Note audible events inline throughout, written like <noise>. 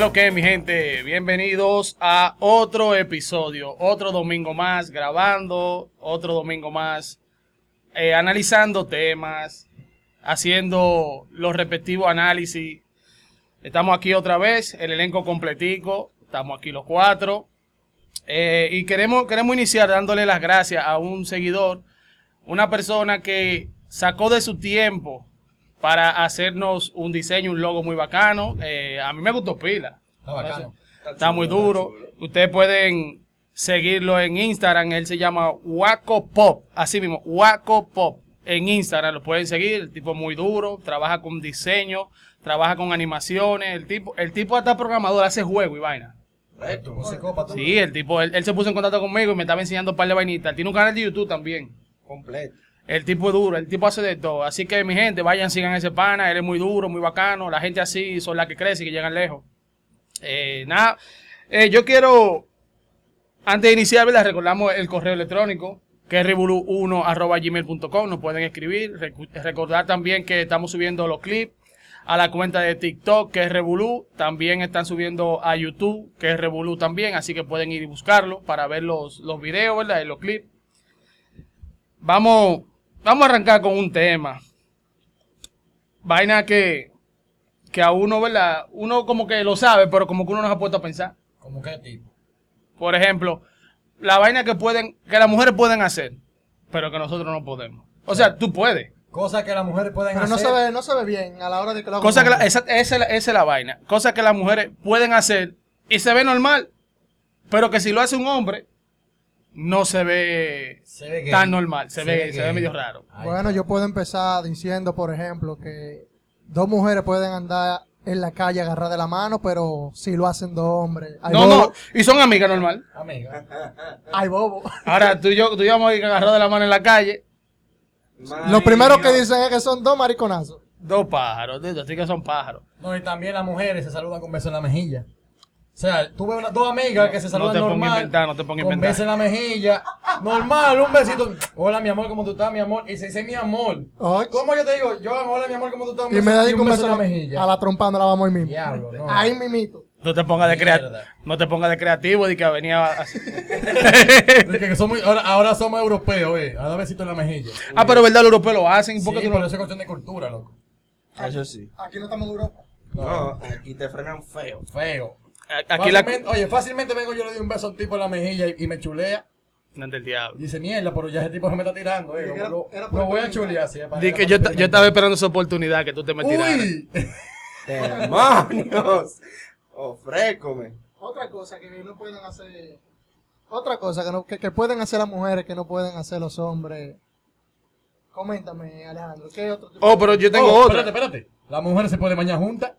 ¿Qué es lo que mi gente? Bienvenidos a otro episodio, otro domingo más grabando, otro domingo más eh, analizando temas, haciendo los respectivos análisis. Estamos aquí otra vez, el elenco completico, estamos aquí los cuatro. Eh, y queremos, queremos iniciar dándole las gracias a un seguidor, una persona que sacó de su tiempo para hacernos un diseño, un logo muy bacano. Eh, a mí me gustó pila. Está bacano. Está muy duro. Ustedes pueden seguirlo en Instagram. Él se llama Waco Pop. Así mismo, Waco Pop. En Instagram lo pueden seguir. El tipo es muy duro. Trabaja con diseño. Trabaja con animaciones. El tipo, el tipo hasta programador. Hace juego y vaina. Psicópata. Sí, el tipo, él, él se puso en contacto conmigo y me estaba enseñando un par de vainitas. Él tiene un canal de YouTube también. completo. El tipo es duro, el tipo hace de todo. Así que, mi gente, vayan, sigan ese pana. Él es muy duro, muy bacano. La gente así son las que crece y que llegan lejos. Eh, nada, eh, yo quiero, antes de iniciar, ¿verdad? recordamos el correo electrónico, que es revolu1.gmail.com. Nos pueden escribir. Recordar también que estamos subiendo los clips a la cuenta de TikTok, que es Revolu. También están subiendo a YouTube, que es Revolu también. Así que pueden ir y buscarlo para ver los, los videos, ¿verdad? Y los clips. Vamos, vamos a arrancar con un tema. Vaina que, que a uno, ¿verdad? Uno como que lo sabe, pero como que uno no se ha puesto a pensar. ¿Cómo qué tipo? Por ejemplo, la vaina que pueden, que las mujeres pueden hacer, pero que nosotros no podemos. O sea, tú puedes. Cosas que las mujeres pueden Pero no hacer. se ve, no se ve bien a la hora de que lo hagan. Cosa que la- esa, esa, es la- esa es la vaina. Cosas que las mujeres pueden hacer y se ve normal, pero que si lo hace un hombre, no se ve Se ve gay. tan normal. Se, Se ve, ve se ve medio raro. Ay, Bueno, yo puedo empezar diciendo, por ejemplo, que dos mujeres pueden andar en la calle agarradas de la mano, pero si lo hacen dos hombres. Hay No, bobo. no, y son amigas normal. Amiga. <laughs> Hay bobo. Ahora tú y yo, tú y yo vamos a ir agarrados de la mano en la calle, Lo primero que dicen es que son dos mariconazos. dos pájaros, dos que son pájaros. No, y también las mujeres se saludan con besos en la mejilla. O sea, tuve unas dos amigas que se No saludan te pongas a normal. inventar, no te pongas a Con besos en la mejilla. Normal, un besito. Hola, mi amor, ¿cómo tú estás, mi amor? Y se dice mi amor. Ay. ¿Cómo yo te digo? Yo, hola, mi amor, ¿cómo tú estás? Y me beso- dedico un beso en la a la, mejilla. a la trompa, no la vamos ahí mismo. Diablo, no. Ahí mimito. No te pongas de crea- Mierda. no te pongas de creativo de que venía así. Es que somos, ahora, ahora somos europeos, eh. A dar besitos en la mejilla. ah, pero verdad, los europeos lo hacen. ¿y Sí, por qué tú pero no- eso es cuestión de cultura, loco. Eso sí. Aquí no estamos en Europa. No, aquí te frenan feo. Feo. Aquí la... Fácilmente- Oye, fácilmente vengo yo le doy un beso a un tipo en la mejilla y, y me chulea. No, del diablo. Y dice, mierda, pero ya ese tipo se me está tirando, eh. Era- lo, era lo voy a chulear, sí. para- Di era que yo, yo estaba esperando esa oportunidad que tú te me tiraras. Uy. <laughs> ¡Demonios! Ofrécome. Otra cosa que no pueden hacer. Otra cosa que, no, que, que pueden hacer las mujeres que no pueden hacer los hombres. Coméntame, Alejandro. ¿Qué otro tipo Oh, pero yo tengo Oh, otra. Espérate, espérate. Las mujeres se pueden bañar juntas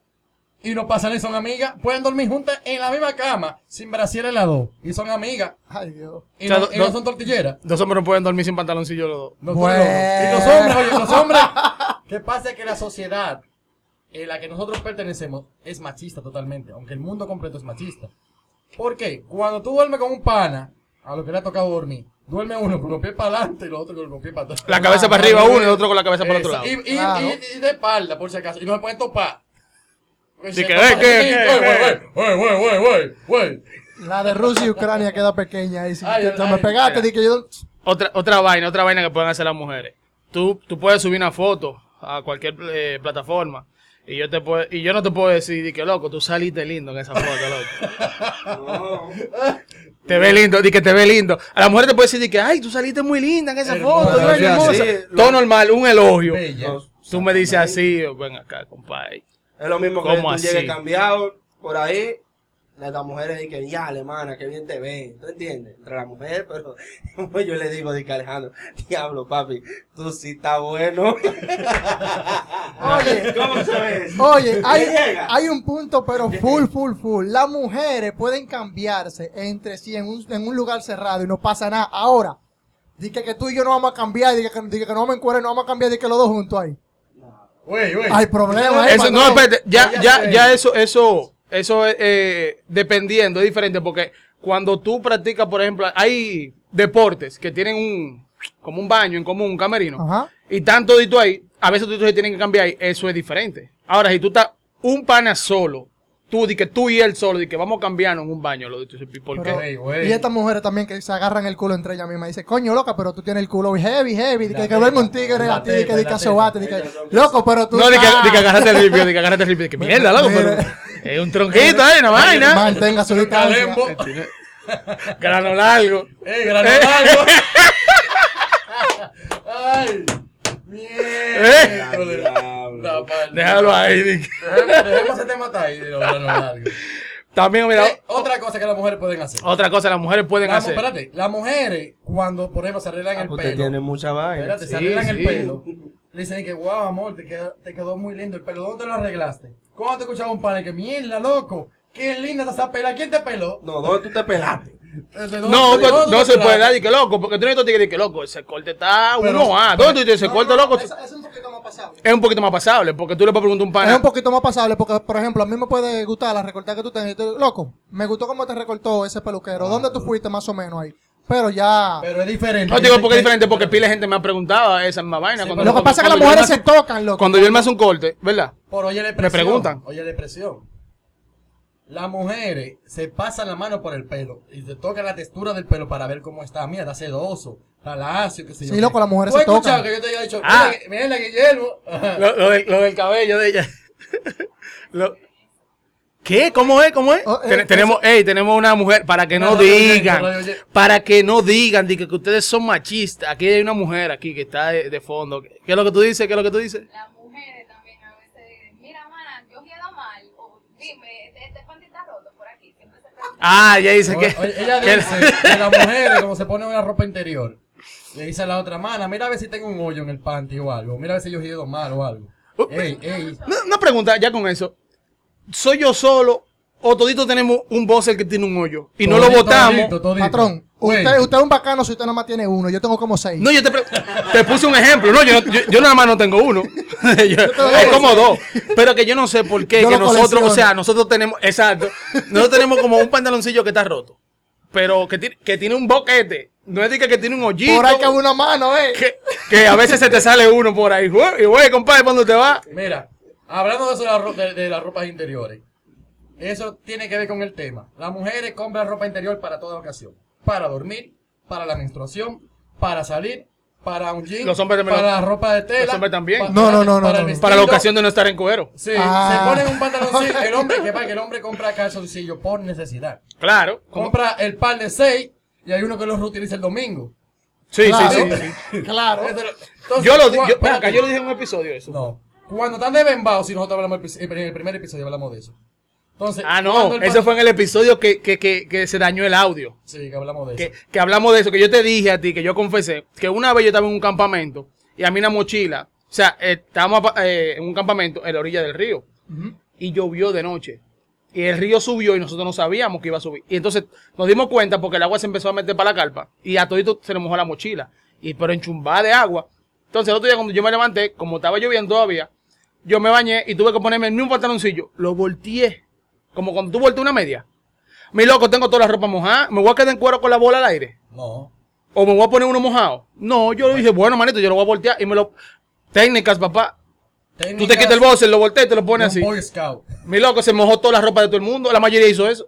y no pasan y son amigas. Pueden dormir juntas en la misma cama, sin brasier las dos. Y son amigas. Ay, Dios. Y, O sea, no, do- y no do- son tortilleras. Dos hombres no pueden dormir sin pantaloncillo los dos. No, Bueno. Y los hombres, oye, los hombres. <laughs> ¿Qué pasa? Es que la sociedad en la que nosotros pertenecemos es machista totalmente. Aunque el mundo completo es machista. ¿Por qué? Cuando tú duermes con un pana, a lo que le ha tocado dormir, duerme uno con los pies para adelante y los otros con los pies para atrás. La cabeza para arriba uno y el otro con la cabeza para el otro lado. Y, y- y de espalda, por si acaso. Y no se pueden topar. La de Rusia y Ucrania queda pequeña. Y si Ay, te, te ay, me pegaste, ay. di que yo. Otra, otra vaina, otra vaina que pueden hacer las mujeres. Tú, tú puedes subir una foto a cualquier eh, plataforma y yo te puedo, y yo no te puedo decir di que loco, tú saliste lindo en esa foto, loco. <laughs> Te ve lindo, di que te ve lindo. A la mujer te puede decir di que ay, tú saliste muy linda en esa Hermosa, foto, sí, Todo lo- normal, un elogio. Tú me dices así, ven acá, compadre. Es lo mismo que ¿Cómo tú así? llegues cambiado por ahí. Las mujeres dicen, ya, alemana, que bien te ven. ¿Tú entiendes? Entre las mujeres, pero <laughs> yo le digo, dice Alejandro, diablo, papi, tú sí estás bueno. <laughs> Oye, ¿Cómo se ve eso? Oye, hay, ¿Qué llega? hay un punto, pero full, full, full. Las mujeres pueden cambiarse entre sí en un, en un lugar cerrado y no pasa nada. Ahora, Dije que tú y yo no vamos a cambiar, dije que, que no vamos a encuadrar, no vamos a cambiar, dije que los dos juntos ahí. Hay problema ahí. Eso, no, espérate, ya, Ya ya, eso, eso, eso es, eh, dependiendo, es diferente, porque cuando tú practicas, por ejemplo, hay deportes que tienen un, como un baño en común, un camerino, Ajá. y tanto todito ahí, a veces toditos se tienen que cambiar ahí, eso es diferente. Ahora, si tú estás un pana solo, tú, di que tú y él solo, di que vamos a cambiarnos en un baño, lo dicho, ¿por Pero- qué? Ey, güey. Y estas mujeres también que se agarran el culo entre ellas mismas. Dice, coño, loca, pero tú tienes el culo heavy, heavy. De La que, que duerme un tigre a ti, de que di la que teta. sobate, de que, Ellas son- loco, pero tú. No, di que, di que agarraste el ripio, di que agarraste el ripio, di que mierda, loco, pero es un tronquito ahí, una vaina. Mantenga su distancia. Calembo. Grano largo. ¡Ey, granolado! <laughs> ¡Ay! ¡Mierda! Déjalo ahí, que- Dejemos, ese tema hasta ahí de. También, mira, Eh, Otra cosa que las mujeres pueden hacer. otra cosa las mujeres pueden La hacer. espérate, las mujeres, cuando, por ejemplo, se arreglan Ah, el Usted pelo. tiene mucha vaina. Espérate, se Sí, arreglan el pelo. Le dicen que, wow, amor, te quedó, te quedó muy lindo el pelo. ¿Dónde lo arreglaste? ¿Cuándo te escuchaba un padre que, mierda, loco? Qué linda está esa pela. ¿Quién te peló? No, ¿dónde tú te pelaste? ¿De dónde- No, no te se puede dar y que loco, porque tú no estás que loco, ese corte está uno a ¿Dónde tú dices ese No, corte, no, loco? es un poquito más pasable. Es un poquito más pasable, porque tú le puedes preguntar a un Es pana. un poquito más pasable porque, por ejemplo, a mí me puede gustar la recortada que tú tú, Loco, me gustó cómo te recortó ese peluquero. ¿Dónde tú fuiste más o menos ahí? Pero ya... Pero es diferente. No digo porque es Que- diferente, porque pila de gente me ha preguntado esa misma vaina. Sí, cuando, Lo que pasa es que las mujeres se tocan, loco. Cuando yo él me hace un corte, ¿verdad? Por oye la Me preguntan. Oye la presión. Las mujeres se pasan la mano por el pelo y se tocan la textura del pelo para ver cómo está. Mira, está sedoso, está lacio, qué sé yo. Sí, loco, las mujeres ¿Tú has se tocan. que yo te haya dicho, Ah. mira, mira, Guillermo. <laughs> Lo, lo del, lo del cabello de ella. <laughs> Lo- ¿Qué? ¿Cómo es? ¿Cómo es? Oh, eh, Ten- tenemos, ey, tenemos una mujer, para que no digan, para que no digan di que, que ustedes son machistas. Aquí hay una mujer aquí que está de, de fondo. ¿Qué es lo que tú dices? ¿Qué es lo que tú dices? Las mujeres Ah, ella dice que... Ella dice que las mujeres, como se pone una ropa interior, le dice a la otra, mana, mira a ver si tengo un hoyo en el panty o algo. Mira a ver si yo he ido mal o algo. Uh, Ey, ey. No, una pregunta, ya con eso. ¿Soy yo solo o toditos tenemos un buzzer que tiene un hoyo y no lo Todito, botamos? todito, todito. Patrón, Usted, usted es un bacano si usted nada más tiene uno. Yo tengo como seis. No, yo te, te puse un ejemplo. No, yo, yo, yo nada más no tengo uno. <laughs> Yo- es como dos. Pero que yo no sé por qué. Yo que nosotros, o sea, nosotros tenemos, exacto. Nosotros tenemos como un pantaloncillo que está roto. Pero que, tiene- que tiene un boquete. No es de que, que tiene un hoyito. Por ahí cabe una mano, eh. que, que a veces se te sale uno por ahí. Y güey, compadre, ¿cuándo te va? Mira, hablando de eso de, la ro- de- de las ropas interiores, eso tiene que ver con el tema. Las mujeres compran ropa interior para toda ocasión. Para dormir, para la menstruación, para salir, para un jean, Los hombres también para la ropa de tela. los hombres también. pa- No, no, no, no, para no. Para la ocasión de no estar en cuero. Sí, Ah. se ponen un pantaloncillo. El hombre, que pasa que el hombre compra calzoncillo por necesidad. Claro. Compra el par de seis y hay uno que los reutiliza el domingo. Sí, Claro. sí, sí, sí. <laughs> Claro. Entonces, Yo lo di- cua- yo, yo lo dije en un episodio eso. No. Cuando están de Bembao, si nosotros hablamos en el primer episodio hablamos de eso. Entonces, Ah, no, el pan- fue en el episodio que, que, que, que se dañó el audio. Sí, que hablamos de eso. que hablamos de eso, que yo te dije a ti, que yo confesé, que una vez yo estaba en un campamento y a mí una mochila, o sea, eh, estábamos eh, en un campamento en la orilla del río y llovió de noche. Y el río subió y nosotros no sabíamos que iba a subir. Y entonces nos dimos cuenta porque el agua se empezó a meter para la carpa y a todito se nos mojó la mochila. Y pero enchumbada de agua. Entonces el otro día cuando yo me levanté, como estaba lloviendo todavía, yo me bañé y tuve que ponerme el mismo pantaloncillo. Lo volteé. Como cuando tú volteas una media. Mi loco, tengo toda la ropa mojada. ¿Me voy a quedar en cuero con la bola al aire? No. ¿O me voy a poner uno mojado? No, yo le dije, bueno, manito, yo lo voy a voltear y me lo... Técnicas, papá. Tú te quitas el boxer, lo volteas y te lo pones así. Boy Scout. Mi loco se mojó toda la ropa de todo el mundo. La mayoría hizo eso.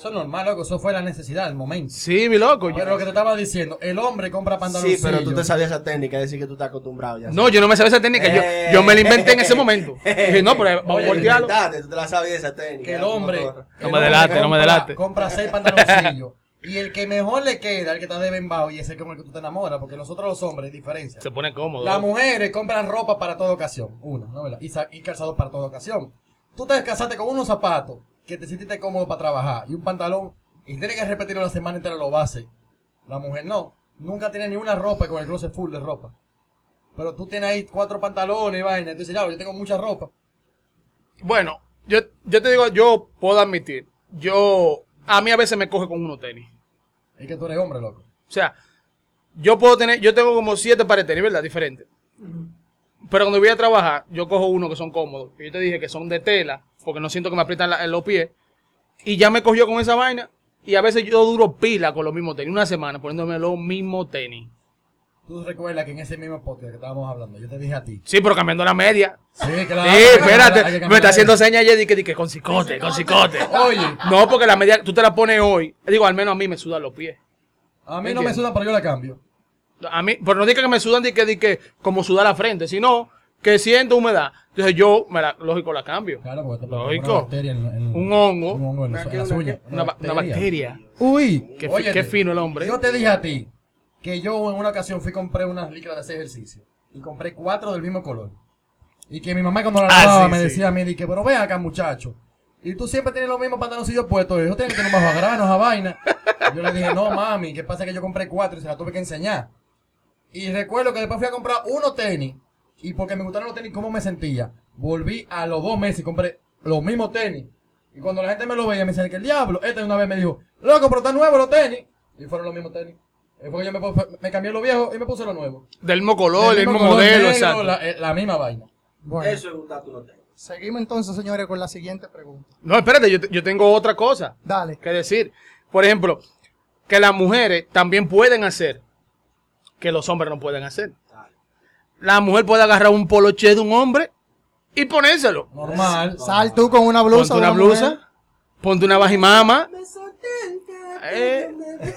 Eso es normal, loco. Eso fue la necesidad, el momento. Sí, mi loco. yo- Pero lo que te estaba diciendo, el hombre compra Sí, pantaloncillos. pero tú te sabías esa técnica, es decir que tú estás acostumbrado ya. No, yo no me sabía esa técnica. Yo, Eh. yo me la inventé en ese momento. <laughs> Dije, no, pero vamos a voltearlo. Tú te la sabías esa técnica. que el como hombre. No me delate, no me compra- delate. Compra seis pantaloncillos. y el que mejor le queda, el que está de Bembao, y ese es con el que tú te enamoras, porque nosotros los hombres, hay diferencia. Se pone cómodo. Las mujeres compran ropa para toda ocasión, una, ¿no verdad? Y, y calzado para toda ocasión. Tú te casaste con unos zapatos que te sentiste cómodo para trabajar y un pantalón y tienes que repetirlo la semana entera lo base. La mujer no, nunca tiene ni una ropa con el closet full de ropa. Pero tú tienes ahí cuatro pantalones y vaina, entonces ya, yo tengo mucha ropa. Bueno, yo, yo te digo, yo puedo admitir. Yo, a mí a veces me coge con unos tenis. Es que tú eres hombre, loco. O sea, yo puedo tener, yo tengo como siete pares de tenis, ¿verdad? Diferentes. Pero cuando voy a trabajar, yo cojo uno que son cómodos. que Yo te dije que son de tela, porque no siento que me aprietan la- en los pies. Y ya me cogió con esa vaina. Y a veces yo duro pila con los mismos tenis. Una semana poniéndome los mismos tenis. tú recuerdas que en ese mismo podcast que estábamos hablando, yo te dije a ti. Sí, pero cambiando la media. Sí, Sí, claro. hay que espérate. Me está haciendo señas ayer que, que con cicote, con cicote. Oye, No, porque la media, tú te la pones hoy. Digo, al menos a mí me sudan los pies. a mí no me sudan, pero yo la cambio. A mí, pero no diga que me sudan, di que, di que como sudar la frente, sino que siento humedad. Entonces yo, me la, lógico, la cambio. Claro, porque te Lógico. una bacteria en, en- Un hongo. Un hongo en, los- en las uñas. Una, una bacteria. Uy, Qué, fi- óyete, qué fino el hombre. Yo te dije a ti que yo en una ocasión fui y compré unas licras de ese ejercicio. Y compré cuatro del mismo color. Y que mi mamá cuando la Ah, lavaba sí, me sí. decía a mí, di que, pero ven acá muchacho. Y tú siempre tienes los mismos pantaloncillos puestos. Yo tengo que tener a granos a vaina. Yo le dije, no mami, ¿qué pasa que yo compré cuatro y se la tuve que enseñar? Y recuerdo que después fui a comprar uno tenis. Y porque me gustaron los tenis, cómo me sentía. Volví a los dos meses y compré los mismos tenis. Y cuando la gente me lo veía, me decía que el diablo. Este una vez me dijo, loco, pero están nuevos los tenis. Y fueron los mismos tenis. Y fue que yo me, cambié los viejos y me puse los nuevos. Del mismo color, el mismo, color modelo, negro, exacto. La, eh, la misma vaina. Bueno, Eso es un dato no tengo. seguimos entonces, señores, con la siguiente pregunta. No, espérate, yo, yo tengo otra cosa Dale. que decir. Por ejemplo, que las mujeres también pueden hacer que los hombres no pueden hacer. La mujer puede agarrar un poloche de un hombre y ponérselo. Normal. Sal tú con una blusa. Ponte una blusa, mujer. ponte una bajimama, eh,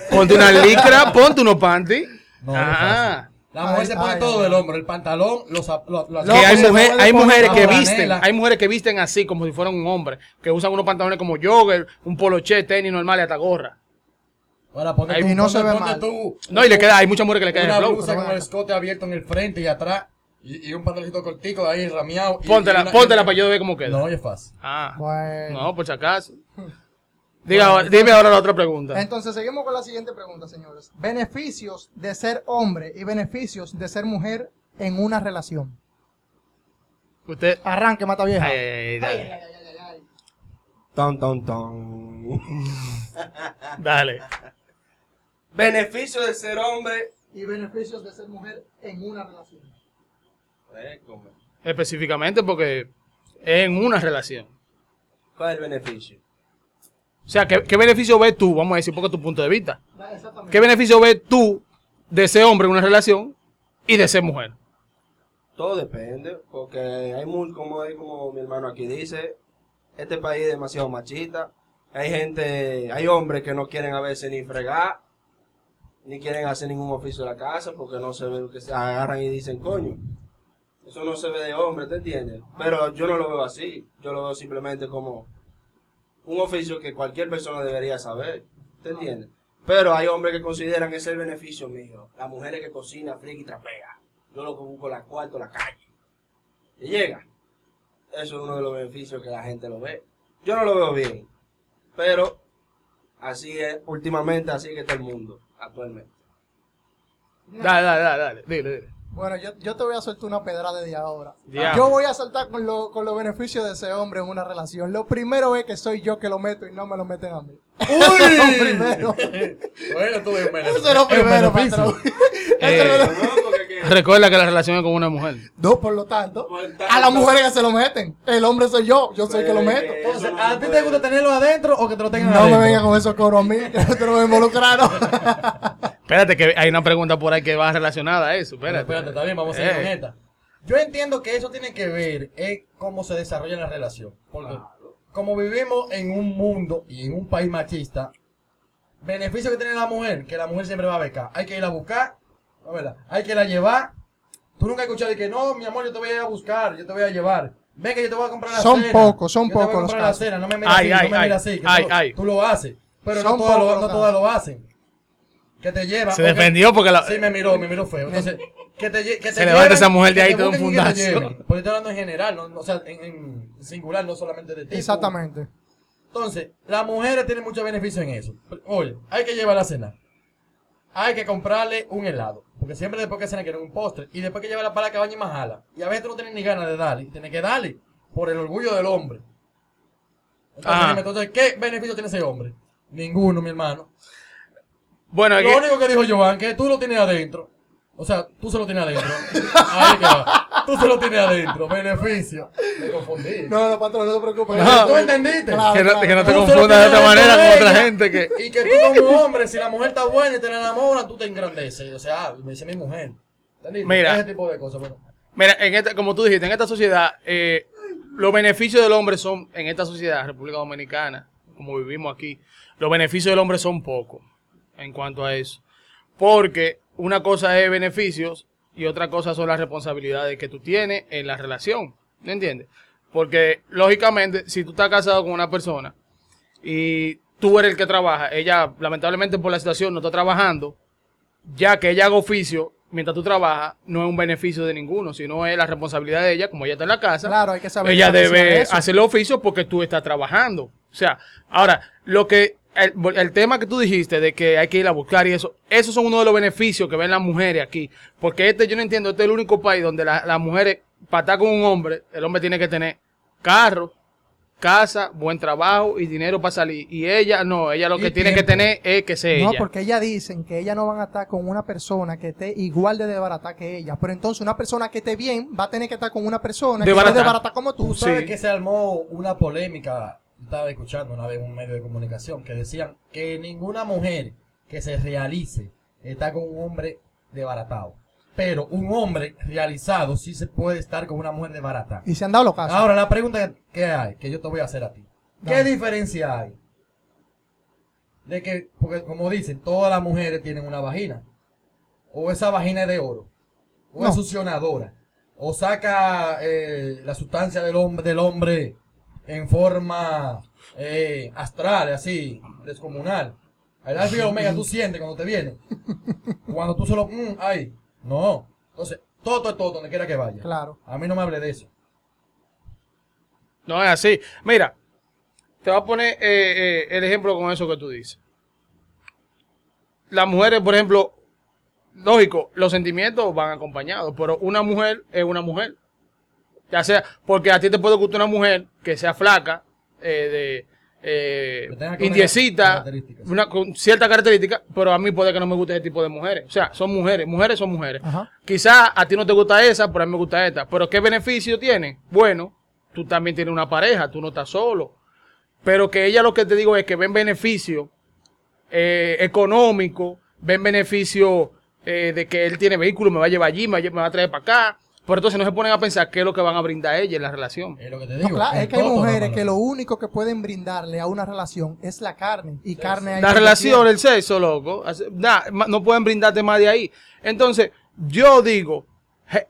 ponte una licra, ponte unos. No, es ah. La mujer Ay, se pone ay, todo ay. del hombro, el pantalón, los, los, los- que hay, mujer- hay mujeres que visten, hay mujeres que visten así como si fueran un hombre, que usan unos pantalones como jogger, un poloche, tenis normal y hasta gorra. Ahora ponte tú, no ponte- se ve ponte mal. tú No, y le queda, hay muchas mujeres que le quedan una el flow. blusa con el escote abierto en el frente y atrás y, y un pantaloncito cortico ahí rameado. y- Póntela, y una- póntela y- para yo ver cómo queda. No, oye, es fácil. Ah, Bueno. no, por si acaso. <laughs> Diga, dime ahora la otra pregunta. Entonces seguimos con la siguiente pregunta, señores. Beneficios de ser hombre y beneficios de ser mujer en una relación. Usted. Arranque, mata vieja. Ay, ay, ay, dale. Ton, ton, ton. <laughs> Dale. Beneficio de ser hombre. Y beneficios de ser mujer en una relación. Específicamente porque es en una relación. ¿Cuál es el beneficio? O sea, ¿qué, qué beneficio ves tú? Vamos a decir, porque tu punto de vista. Exactamente. ¿Qué beneficio ves tú de ser hombre en una relación y de ser mujer? Todo depende, porque hay muy, como, hay como mi hermano aquí dice, este país es demasiado machista. Hay gente, hay hombres que no quieren a veces ni fregar, ni quieren hacer ningún oficio de la casa, porque no se ve lo que se agarran y dicen, coño, eso no se ve de hombre, ¿te entiendes? Pero yo no lo veo así, yo lo veo simplemente como un oficio que cualquier persona debería saber, ¿te entiendes? Pero hay hombres que consideran que es el beneficio mío. Las mujeres que cocinan, friega y trapea. Yo lo que busco la cuarto, la calle. Y llega. Eso es uno de los beneficios que la gente lo ve. Yo no lo veo bien. Pero así es, últimamente así que está el mundo, actualmente. Dale, dale, dale, dale. Dile, dile. Bueno, yo, yo te voy a soltar una pedrada de ahora. Diablo. Yo voy a saltar con, lo- con los beneficios de ser hombre en una relación. Lo primero es que soy yo que lo meto y no me lo meten a mí. Lo primero. Bueno, tú ves. Eso es lo primero, <laughs> patrón. Eh, Eso es <laughs> No, Recuerda que la relación es con una mujer. No, por lo tanto, Por tanto. a las mujeres que se lo meten. El hombre soy yo, yo soy el que lo Pues, meto. eh, Entonces, no ¿a ti te gusta tenerlo adentro o que te lo tengan No adentro? me vengan con esos coros a mí, que no te lo voy a involucrar. ¿no? <laughs> Espérate, que hay una pregunta por ahí que va relacionada a eso. Espérate. espérate, está bien, vamos a seguir Eh. con esta. Yo entiendo que eso tiene que ver es cómo se desarrolla la relación. Porque como vivimos en un mundo y en un país machista, beneficio que tiene la mujer, que la mujer siempre va a becar. Hay que ir a buscar, ¿no verdad? Hay que ir a llevar. Tú nunca has escuchado de que no, mi amor, yo te voy a ir a buscar, yo te voy a llevar. Ven que yo te voy a comprar la Son cena. pocos, son voy a pocos los la casos. cena, no me mires Ay, así, ay, no me ay, mires así. que ay, tú, ay. tú lo haces. Pero no Son todas, pocos lo, no todas lo hacen. Que te lleva. Se defendió porque la- Sí, me miró, me miró feo. Entonces, que te, que te Se levanta lleven, esa mujer de ahí todo un lleven. Porque estoy hablando en general, no, no, o sea, en, en singular, no solamente de ti. Exactamente. Entonces, las mujeres tienen mucho beneficio en eso. Oye, hay que llevarla a cenar. Hay que comprarle un helado. Porque siempre después que cena quieren un postre. Y después que llevarla para la cabaña y más jala. Y a veces tú no tienes ni ganas de darle. Tienes que darle. Por el orgullo del hombre. Entonces, Ah. entonces, ¿qué beneficio tiene ese hombre? Ninguno, mi hermano. Bueno, Lo que- único que dijo Joan, que tú lo tienes adentro. O sea, tú se lo tienes adentro. <laughs> Ahí que va. Tú se lo tienes adentro. Beneficio. Me confundí. No, no, patrón, no te preocupes. No. ¿Tú entendiste? Claro. que no, que no te confundas de otra manera con otra gente que... Y que tú como <laughs> hombre, si la mujer está buena y te la enamoran, tú te engrandeces. O sea, me dice mi mujer. ¿Entendiste? Mira. Ese tipo de cosas. Bueno, Mira, en esta, como tú dijiste, en esta sociedad, eh, los beneficios del hombre son, en esta sociedad, República Dominicana, como vivimos aquí, los beneficios del hombre son pocos en cuanto a eso. Porque una cosa es beneficios y otra cosa son las responsabilidades que tú tienes en la relación. ¿Me entiendes? Porque, lógicamente, si tú estás casado con una persona y tú eres el que trabaja, ella, lamentablemente por la situación, no está trabajando, ya que ella haga oficio mientras tú trabajas, no es un beneficio de ninguno, sino es la responsabilidad de ella, como ella está en la casa. Claro, hay que saber Ella debe hacer el oficio porque tú estás trabajando. O sea, ahora, lo que el, el tema que tú dijiste de que hay que ir a buscar y eso, esos son uno de los beneficios que ven las mujeres aquí. Porque este, yo no entiendo, este es el único país donde la- las mujeres, para estar con un hombre, el hombre tiene que tener carro, casa, buen trabajo y dinero para salir. Y ella, no, ella lo que tiene que tener es que sea No, ella. porque ellas dicen que ellas no van a estar con una persona que esté igual de desbaratada que ella. Pero entonces una persona que esté bien va a tener que estar con una persona que esté Desbaratada. desbaratada como tú. Tú sabes Sí. que se armó una polémica, estaba escuchando una vez un medio de comunicación, que decían que ninguna mujer que se realice está con un hombre desbaratado. Pero un hombre realizado sí se puede estar con una mujer desbaratada. Y se han dado los casos. Ahora, la pregunta que hay, que yo te voy a hacer a ti. ¿Qué diferencia hay? De que, porque como dicen, todas las mujeres tienen una vagina. O esa vagina es de oro. O No. es succionadora. O saca eh, la sustancia del hombre, del hombre en forma eh, astral, así, descomunal. El alfa y el omega tú sientes cuando te viene. Cuando tú solo, mm, ay, no. Entonces, todo es todo donde quiera que vaya. Claro. A mí no me hable de eso. No es así. Mira, te voy a poner eh, eh, el ejemplo con eso que tú dices. Las mujeres, por ejemplo, lógico, los sentimientos van acompañados, pero una mujer es una mujer. Ya sea, porque a ti te puede gustar una mujer que sea flaca, eh, de eh, indiecita, una, con cierta característica, pero a mí puede que no me guste ese tipo de mujeres. O sea, son mujeres, mujeres son mujeres. Quizás a ti no te gusta esa, pero a mí me gusta esta. Pero ¿qué beneficio tiene? Bueno, tú también tienes una pareja, tú no estás solo. Pero que ella lo que te digo es que ven beneficio eh, económico, ven beneficio eh, de que él tiene vehículo, me va a llevar allí, me va a traer para acá. Pero entonces no se ponen a pensar qué es lo que van a brindar a ella en la relación. Es lo que te No, digo. claro, es que hay mujeres que lo único que pueden brindarle a una relación es la carne. Y carne hay La relación, el sexo, loco. ma- no pueden brindarte más de ahí. Entonces, yo digo,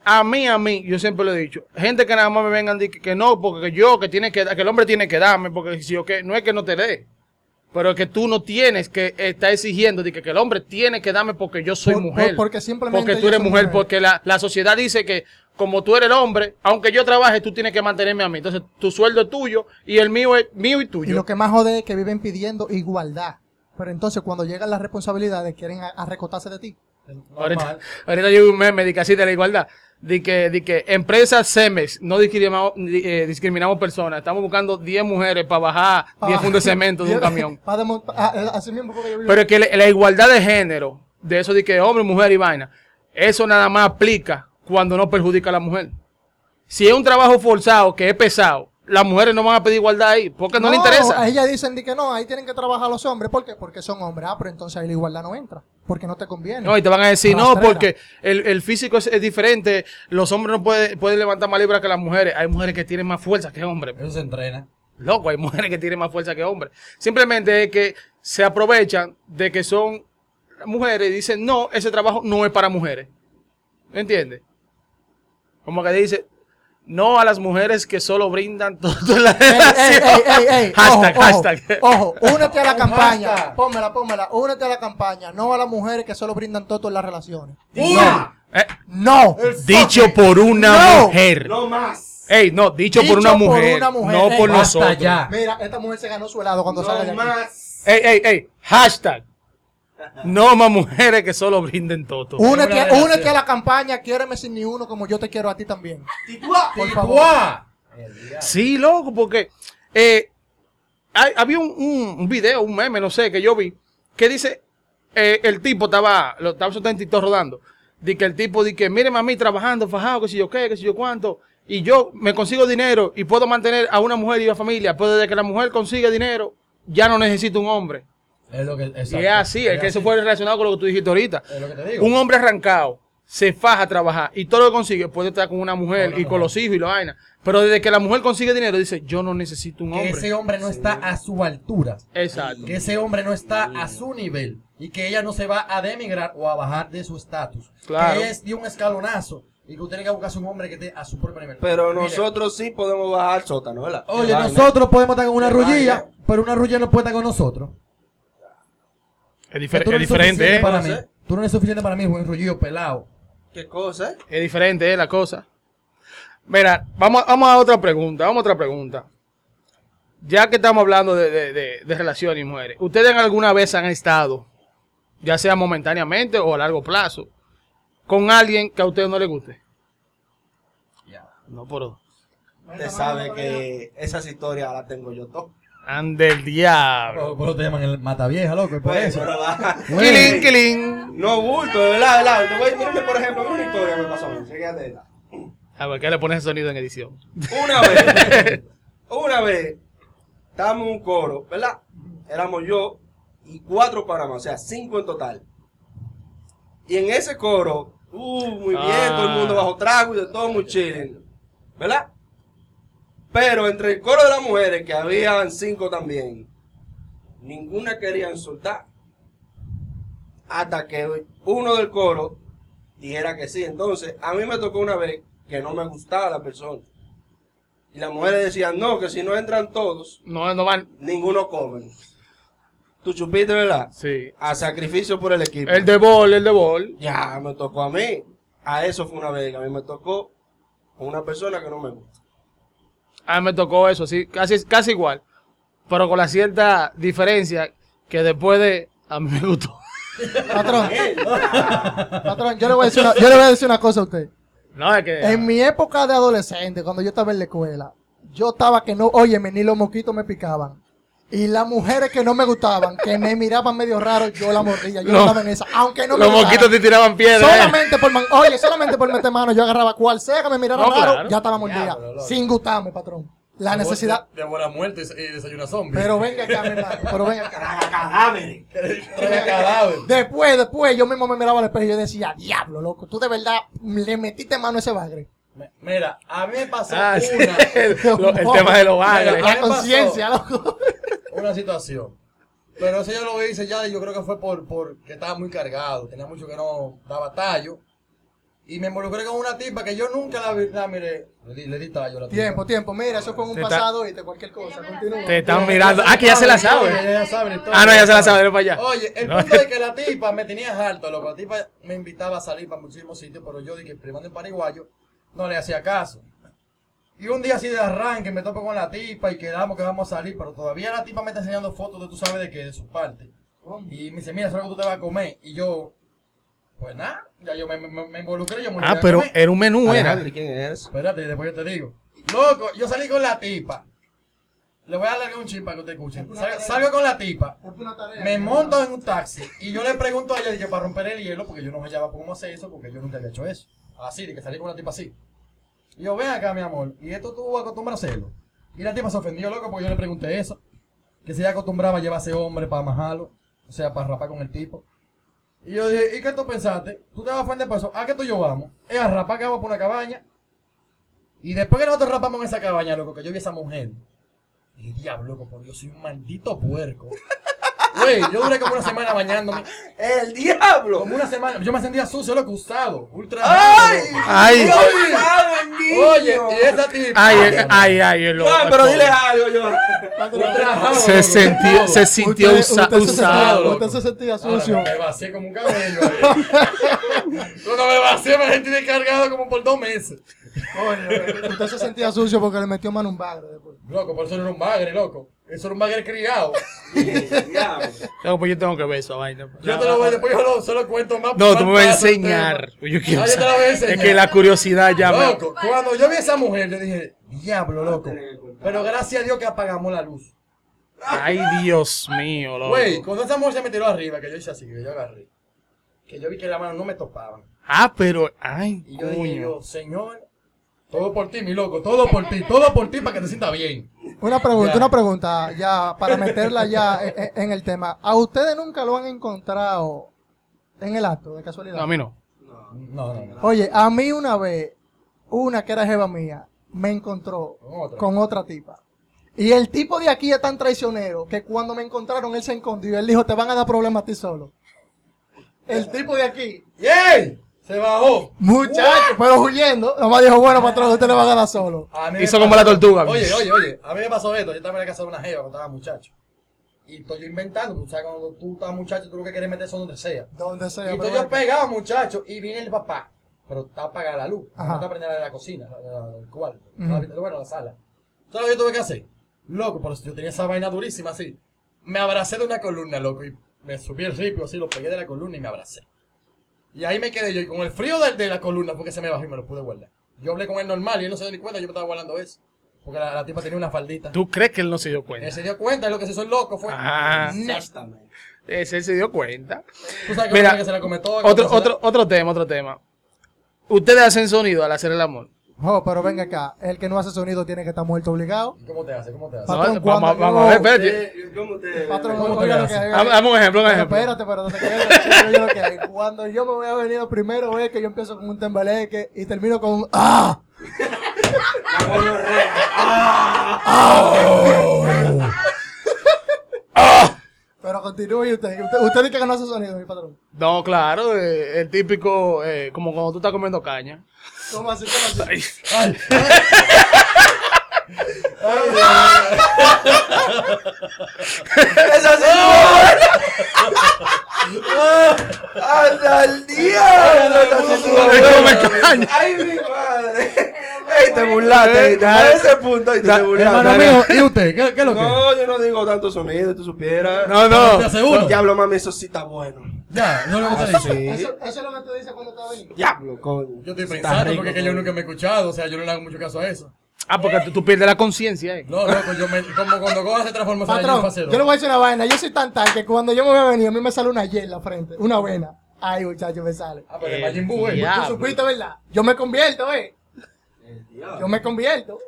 a mí, a mí, yo siempre lo he dicho, gente que nada más me vengan que, que no, porque yo, que tiene que, que el hombre tiene que darme, porque si yo que, no es que no te dé, pero es que tú no tienes que estar exigiendo de que, que el hombre tiene que darme porque yo soy Por- mujer. por- porque simplemente Porque tú eres mujer, mujer. porque la, la sociedad dice que como tú eres el hombre, aunque yo trabaje, tú tienes que mantenerme a mí. Entonces, tu sueldo es tuyo y el mío es mío y Y tuyo. lo que más jode es que viven pidiendo igualdad. Pero entonces cuando llegan las responsabilidades quieren a, a recotarse de ti. Ahorita, ahorita yo vi un meme de así de la igualdad. De que, de que empresas CEMEX no discriminamos, di- eh, discriminamos personas. Estamos buscando 10 mujeres para bajar 10 fundos de cemento de un <laughs> camión. Ah, eh, Pero es que la, la igualdad de género, de eso de que hombre, mujer y vaina, eso nada más aplica cuando no perjudica a la mujer. Si es un trabajo forzado, que es pesado, las mujeres no van a pedir igualdad ahí, porque no, le interesa. A ella dicen que no, ahí tienen que trabajar los hombres. ¿Por qué? Porque son hombres. Ah, pero entonces ahí la igualdad no entra. Porque no te conviene. No, y te van a decir, no, Rastrera. porque el, el físico es, es diferente, los hombres no pueden, pueden levantar más libras que las mujeres. Hay mujeres que tienen más fuerza que hombres. Eso se entrena. Loco, hay mujeres que tienen más fuerza que hombres. Simplemente es que se aprovechan de que son mujeres y dicen, no, ese trabajo no es para mujeres. ¿Me entiendes? Como que dice, no a las mujeres que solo brindan <laughs> todo en la Ey. <laughs> Hashtag, ojo, hashtag. Ojo, ojo, únete a la <laughs> campaña. Pónmela, pónmela. Únete a la campaña. No a las mujeres que solo brindan todo en las relaciones. ¡Una! Eh, No. dicho por una No. mujer. No más. Ey, no, dicho, por, Dicho una por mujer, una mujer. no por nosotros. ya. Mira, esta mujer se ganó su helado cuando salga de No aquí. más. Ey, ey, ey, hashtag. No más mujeres que solo brinden toto. Únete, únete a la campaña, quiéreme sin ni uno como yo te quiero a ti también. Por favor. ¡Guau! Sí, loco, porque eh, hay- había un, un- un video, un meme, no sé, que yo vi, que dice, eh, el tipo estaba, lo estaba en TikTok rodando, de que el tipo dice que, mire mami, trabajando, fajado, que si yo qué, que si yo cuánto, y yo me consigo dinero y puedo mantener a una mujer y una familia, pero desde que la mujer consigue dinero, ya no necesito un hombre. Es lo que, Y es así, es que eso fue relacionado con lo que tú dijiste ahorita. Es lo que te digo. Un hombre arrancado, se faja a trabajar y todo lo que consigue puede estar con una mujer y con los hijos y la vaina. Pero desde que la mujer consigue dinero, dice, yo no necesito un Que hombre. ese hombre no está a su altura. Exacto. Que ese hombre no está a su nivel. Y que ella no se va a demigrar o a bajar de su estatus. Claro. Que es de un escalonazo. Y que usted tiene que buscarse un hombre que esté a su propio nivel. Pero Mire, nosotros sí podemos bajar al sótano, ¿verdad? Oye, nosotros podemos estar con una rullilla, pero una rullilla no puede estar con nosotros. Es, difer- tú no es diferente, ¿eh? para mí. Tú no eres suficiente para mí, un rullillo pelado. ¿Qué cosa? Es diferente, ¿eh? La cosa. Mira, vamos, vamos a otra pregunta, vamos a otra pregunta. Ya que estamos hablando de, de- de- de relaciones y mujeres, ¿ustedes alguna vez han estado, ya sea momentáneamente o a largo plazo, con alguien que a ustedes no les guste? No, pero... Usted sabe que esas historias las tengo yo todas. Ande el diablo. Eso te llaman el mata vieja, loco, por eso. Killing, killing. No bulto, de verdad, de verdad. Te voy a mírame, por ejemplo, una historia que me pasó a mí. Esta. A ver, ¿qué le pones ese sonido en edición? Una vez, una vez, estábamos en un coro, ¿verdad? Éramos yo y cuatro paramas, o sea, cinco en total. Y en ese coro, uh, muy bien, Ah. todo el mundo bajo trago y de todo muy chilling, ¿verdad? Pero entre el coro de las mujeres, que habían cinco también, ninguna quería insultar. Hasta que uno del coro dijera que sí. Entonces, a mí me tocó una vez que no me gustaba la persona. Y las mujeres decían, no, que si no entran todos, No, no van. ninguno come. Tú chupiste, ¿verdad? Sí. A sacrificio por el equipo. El de bol, el de bol. Ya, me tocó a mí. A eso fue una vez que a mí me tocó con una persona que no me gusta. A mí me tocó eso, sí, casi, casi igual. Pero con la cierta diferencia que después de. A mí me gustó. Patrón, <laughs> patrón, yo le, voy a decir una, yo le voy a decir una cosa a usted. No, es que. En mi época de adolescente, cuando yo estaba en la escuela, yo estaba que no, óyeme, ni los mosquitos me picaban. Y las mujeres que no me gustaban, que me miraban medio raro, yo la mordía. Yo estaba en esa. Aunque no me los gustaran. mosquitos te tiraban piedras. ¿eh? Solamente por man- oye, solamente por meter mano, yo agarraba cual sea que me mirara No, raro, claro. ya estaba mordida. Diablo, loco. sin gustarme, patrón. La necesidad. De, buena muerte y desayuna zombie. Pero venga acá, mi hermano. Pero venga acá. Cadáveres. Trae cadáver. Después, después, yo mismo me miraba al espejo y yo decía, diablo, loco, tú de verdad le metiste mano a ese bagre. Me- Mira, a mí me pasó Ah, sí. una, el, <laughs> lo- el tema de los bagres. Mira, La conciencia, loco. Una situación. Pero eso yo lo hice ya y yo creo que fue por, por que estaba muy cargado. Tenía mucho que no daba tallo. Y me involucré con una tipa que yo nunca la vi. La miré. Le di, le di tallo a la tipa. Tiempo, tiempo. Mira, eso fue un Te está- pasado y de cualquier cosa. Continúa. Te están mirando. Ah, que ya se la Oye, sabe. ya. Ah, no, ya se la sabe, para allá. Oye, el No. punto es que la tipa me tenía harto, loco. La tipa me invitaba a salir para muchísimos sitios, pero yo dije, primando en Paraguayo, no le hacía caso. Y un día así de arranque me topo con la tipa y quedamos que vamos a salir, pero todavía la tipa me está enseñando fotos de tú sabes de qué, de su parte. Y me dice, mira, eso es lo que tú te vas a comer. Y yo, pues nada, ya yo me, me, me involucré, yo me Ah, pero comer. era un menú, era. Alejandro, ¿y quién es? Espérate, después yo te digo. Loco, yo salí con la tipa. Le voy a darle un chip para que usted escuche. Sal- salgo con la tipa. Me monto en un taxi y yo le pregunto a ella dije, para romper el hielo, porque yo no me hallaba cómo hacer eso, porque yo nunca había hecho eso. Así, de que salí con una tipa así. Y yo, ven acá, mi amor, y esto tú acostumbras a hacerlo. Y la tipa se ofendió, loco, porque yo le pregunté eso. Que si ella acostumbraba a llevarse hombre para majarlo, o sea, para rapar con el tipo. Y yo dije, ¿y qué tú pensaste? ¿Tú te vas a ofender por eso? ¿A qué tú y yo vamos? Es a rapar que vamos por una cabaña. Y después que nosotros rapamos en esa cabaña, loco, que yo vi a esa mujer. Dije, diablo, loco, por Dios, soy un maldito puerco. Güey, yo duré como una semana bañándome. ¡El diablo! Como una semana. Yo me sentía sucio, loco, usado. Ultra. ¡Ay! Ay. ¡Dios mío, Oye, y esa tipa. Ay, eh, ay, ay, el No, pero dile algo, yo. Se sintió, se sintió usado. Usted se sentía Ahora, sucio. Me vacié como un cabello. ahí. <laughs> Cuando me vacié me sentí descargado como por dos meses. Coño, usted se sentía sucio porque le metió mano a un bagre después. Loco, por eso no era un bagre, loco. Eso era un bagre criado. <laughs> Diablo. No, pues yo tengo que ver esa vaina. Yo te lo voy, después yo lo, se lo cuento más. No, tú me vas a enseñar. tema. Yo quiero Ah, yo te la saber. voy a Es enseñar. que la curiosidad ya me... Loco, cuando yo vi a esa mujer, yo dije, diablo, loco. Pero gracias a Dios que apagamos la luz. Ay, Dios mío, loco. Güey, cuando esa mujer se me tiró arriba, que yo hice así, que yo agarré. Que yo vi que las manos no me topaban. Ah, pero... Ay, Y yo dije, yo, señor, todo por ti, mi loco, todo por ti, todo por ti para que te sientas bien. Una pregunta, Ya. una pregunta, ya, para meterla ya en, en- en el tema. ¿A ustedes nunca lo han encontrado en el acto, de casualidad? No, a mí no. No, no, no. Oye, a mí una vez, una que era jeva mía, me encontró Con otra. con otra tipa. Y el tipo de aquí es tan traicionero que cuando me encontraron él se escondió él dijo, te van a dar problemas a ti solo. El tipo de aquí, ¡Yey! Se bajó. muchacho, pero huyendo, nomás dijo, bueno, patrón, usted le va a dar solo. A mí me Hizo pasó- como la tortuga. Oye, oye, oye. A mí me pasó esto. Yo estaba en la casa de una jeva cuando estaba muchacho. Y estoy yo inventando. Tú sabes, cuando tú estás muchacho, tú lo que quieres meter eso donde sea. Donde sea. Y pero estoy yo bueno. pegado, muchacho. Y viene el papá. Pero está apagada la luz. Ajá. No está prendida la de la cocina, la, la- la- el cuarto. La Bueno, la sala. ¿Sabes lo que yo tuve que hacer? Loco, por eso yo tenía esa vaina durísima así. Me abracé de una columna, loco. Y me subí el ripio así, lo pegué de la columna y me abracé. Y ahí me quedé yo. Y con el frío de, de la columna fue que se me bajó y me lo pude guardar. Yo hablé con él normal y él no se dio ni cuenta. Yo me estaba guardando eso. Porque la, la tipa tenía una faldita. ¿Tú crees que él no se dio Él cuenta? se dio cuenta, y lo que se hizo el loco fue. Ah, Exactamente. ese él se dio cuenta. Tú sabes que, Mira, que se la comentó. Otro, otro, otro tema, otro tema. Ustedes hacen sonido al hacer el amor. Oh, pero venga acá, el que no hace sonido tiene que estar muerto obligado. ¿Cómo te hace? ¿Cómo te hace? Pa- Patrón, No, vamos, vamos a ver. Eh, ¿Cómo usted? Patrón, ¿Cómo te hace? que hay. Dame un ejemplo, un ejemplo. espérate, pero donde quede el chico, yo lo que hay. Cuando yo me voy a venir, primero es que yo empiezo con un tembaleque y termino con un ¡Ah! La gonorrea. Pero continúe usted. Usted, usted dice que no hace sonido, mi patrón. No, claro, eh, el típico, eh, como cuando tú estás comiendo caña. ¿Cómo así? ¿Cómo así? Ay, ¡Esa <laughs> Esa estuvo comer buena. caña. ¡Ay, mi madre! ¡Ey, te burlaste! A ese punto, ahí te Da- Hermano burlaste. mío, ¿y usted? ¿Qué, qué es lo que? No, yo no digo tanto sonido, tú supieras. No, no. ¿Te uno? Diablo, mami, eso sí está bueno. Ya, no lo que te Ah, dice. sí. Eso, eso es lo que tú dices cuando te a venir. Diablo, coño. Yo estoy pensando rico, porque es que yo nunca me he escuchado, o sea, yo no le hago mucho caso a eso. Ah, porque tú, tú pierdes la conciencia, eh. No, loco, yo me, como cuando Gohan se transforma Patrón, yo le voy a decir una vaina. Yo soy tan tal que cuando yo me voy a venir, a mí me sale una Y en la frente. Una vena. Ay, muchacho, me sale. Ah, pero el Majin Buu, eh. ya. ¿Tú supiste, verdad? Yo me convierto, eh. Yo me convierto.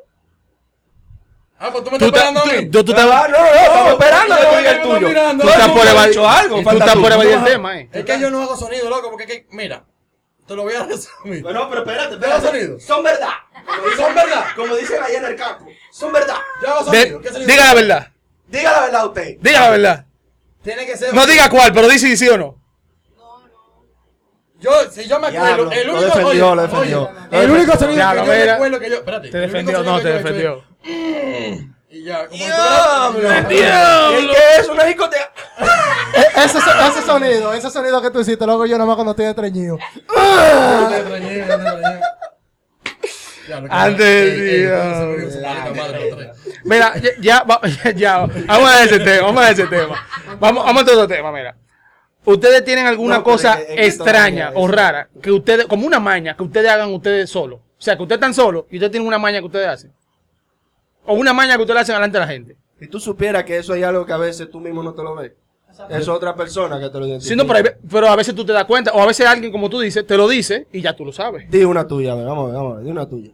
Ah, pues tú me Tú estás esperando a tú, mí. tú- tú No, estás, no, no, estamos esperando yo que el tuyo. mirando. tú estás Yo por evadir, tú estás tú. por evadir el tema, eh. Es que yo no hago sonido, loco, porque es que, mira, te lo voy a resumir. Bueno, pero espérate, ¿Te hago espérate. sonido? Son verdad. Como dicen- Son verdad. Como dicen allá en el campo. Son verdad. Yo hago De- sonido. ¿Qué sonido? diga la verdad. Diga la verdad usted. Diga la verdad. Tiene que ser. No diga cuál, pero dice si sí o no. Yo, si yo me acuerdo, Diablo, el lo único, defendió, oye, lo defendió. oye, Lo el único defendió. sonido Diablo, que yo mira. recuerdo que yo, espérate, Te defendió, no, te he defendió. Y ya, como Diablo. ¿Y qué es una discoteca? Ese, ese sonido, ese sonido que tú hiciste, luego yo nomás cuando estoy estreñido. Antes. Mira, ya, ya, <laughs> ya, vamos a ese tema, vamos a ese tema. Vamos, vamos a otro tema, mira. Ustedes tienen alguna No, cosa es que- es extraña o rara que ustedes, como una maña que ustedes hagan ustedes solos. O sea, que ustedes están solos y ustedes tienen una maña que ustedes hacen. O una maña que ustedes le hacen delante de la gente. Si tú supieras que eso hay algo que a veces tú mismo no te lo ves. Es otra persona que te lo identifica. Sí, no, pero, pero a veces tú te das cuenta, o a veces alguien, como tú dices, te lo dice y ya tú lo sabes. Di una tuya, a ver, vamos a ver, vamos a ver, di una tuya.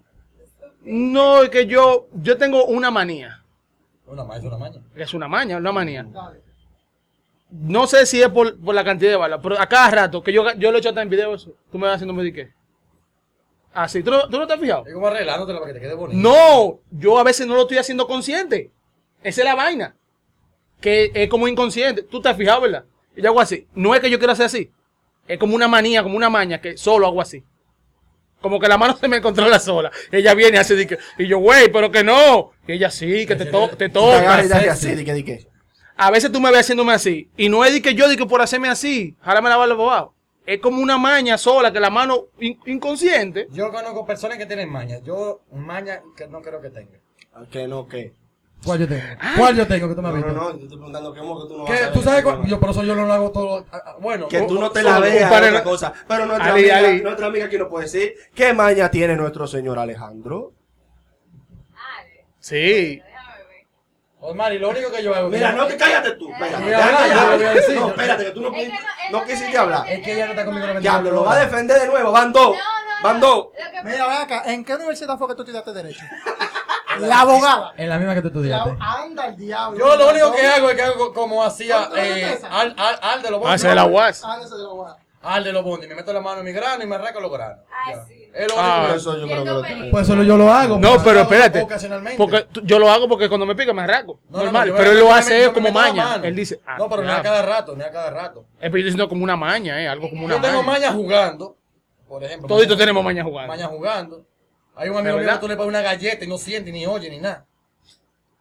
No, es que yo, yo tengo una manía. Una maña, una maña. Es una maña, una manía. No sé si es por, por la cantidad de balas, pero a cada rato, que yo, yo lo he hecho hasta en video, eso, tú me vas haciendo me di qué. Así, ¿tú no, ¿tú no te has fijado? Es como para que te quede bonito. No, yo a veces no lo estoy haciendo consciente. Esa es la vaina. Que es como inconsciente. Tú te has fijado, ¿verdad? Y yo hago así. No es que yo quiera hacer así. Es como una manía, como una maña que solo hago así. Como que la mano <laughs> se me controla sola. Ella viene y hace di que- y yo, güey, pero que no. Y ella sí, que te, to- te toca. y te haces así, di que, di que. A veces tú me ves haciéndome así. Y no es de que yo di que por hacerme así, jálame la barba bobado. Es como una maña sola que la mano in- inconsciente. Yo conozco personas que tienen maña. Yo, maña que no creo que tenga. Ah, Que no, que. ¿Cuál yo tengo? ¿Cuál yo tengo que tú me has No, visto? no, no, yo te estoy preguntando cómo que tú no vas ¿Qué? a ¿Tú sabes cuál? Yo por eso yo no lo hago todo. ah, ah, Bueno, Que tú no te la veas, es otra cosa. Pero nuestra, Ali, amiga, Ali. nuestra amiga aquí nos puede decir qué maña tiene nuestro señor Alejandro. Ale, Sí. déjame ver. Osmar, y lo único que yo hago. Mira, no, que cállate tú. Espérate, Mira, ya, habla, ya. No, espérate, que tú no, Es que no- quisiste hablar. Es que ella no está conmigo la Diablo, lo va a defender de nuevo. Van dos. No, no, Van dos. Lo que Mira, ven acá, ¿en qué universidad fue que tú estudiaste Derecho? La abogada. En la misma que tú estudiaste. La- anda el diablo. Yo lo único que hago es que hago como hacía ¿Cuánto es eh? Al, Al, Al de los Ah, la UAS. Anda ese de la abogada. al de los bondis, me meto la mano en mi grano y me arranco los granos. Ay, Ya. sí. Es lo Ah. único eso yo creo que lo tienen. Pues eso yo lo hago. No, porque pero lo espérate. Ocasionalmente. Porque yo lo hago porque cuando me pica me arranco. No, no, normal. no, pero él lo hace me como maña. Él dice. ah, No, pero no a cada rato, no a cada rato. Es pero yo diciendo como una maña, eh. Algo como una Yo tengo maña. maña jugando, por ejemplo. Toditos maña- tenemos maña jugando. Maña jugando. Hay un ¿De amigo mío que tú le pones una galleta y no siente, ni oye, ni nada.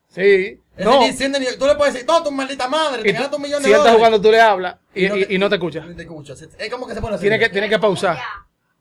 Sí. Ese No. ni siente, ni, tú le puedes decir, no, tu maldita madre, te Y ganaste un millón de si dólares. jugando, tú le hablas y, no y- te- y no te escucha. Ni te escucha. Es como que se pone así. Tiene que, tiene que pausar.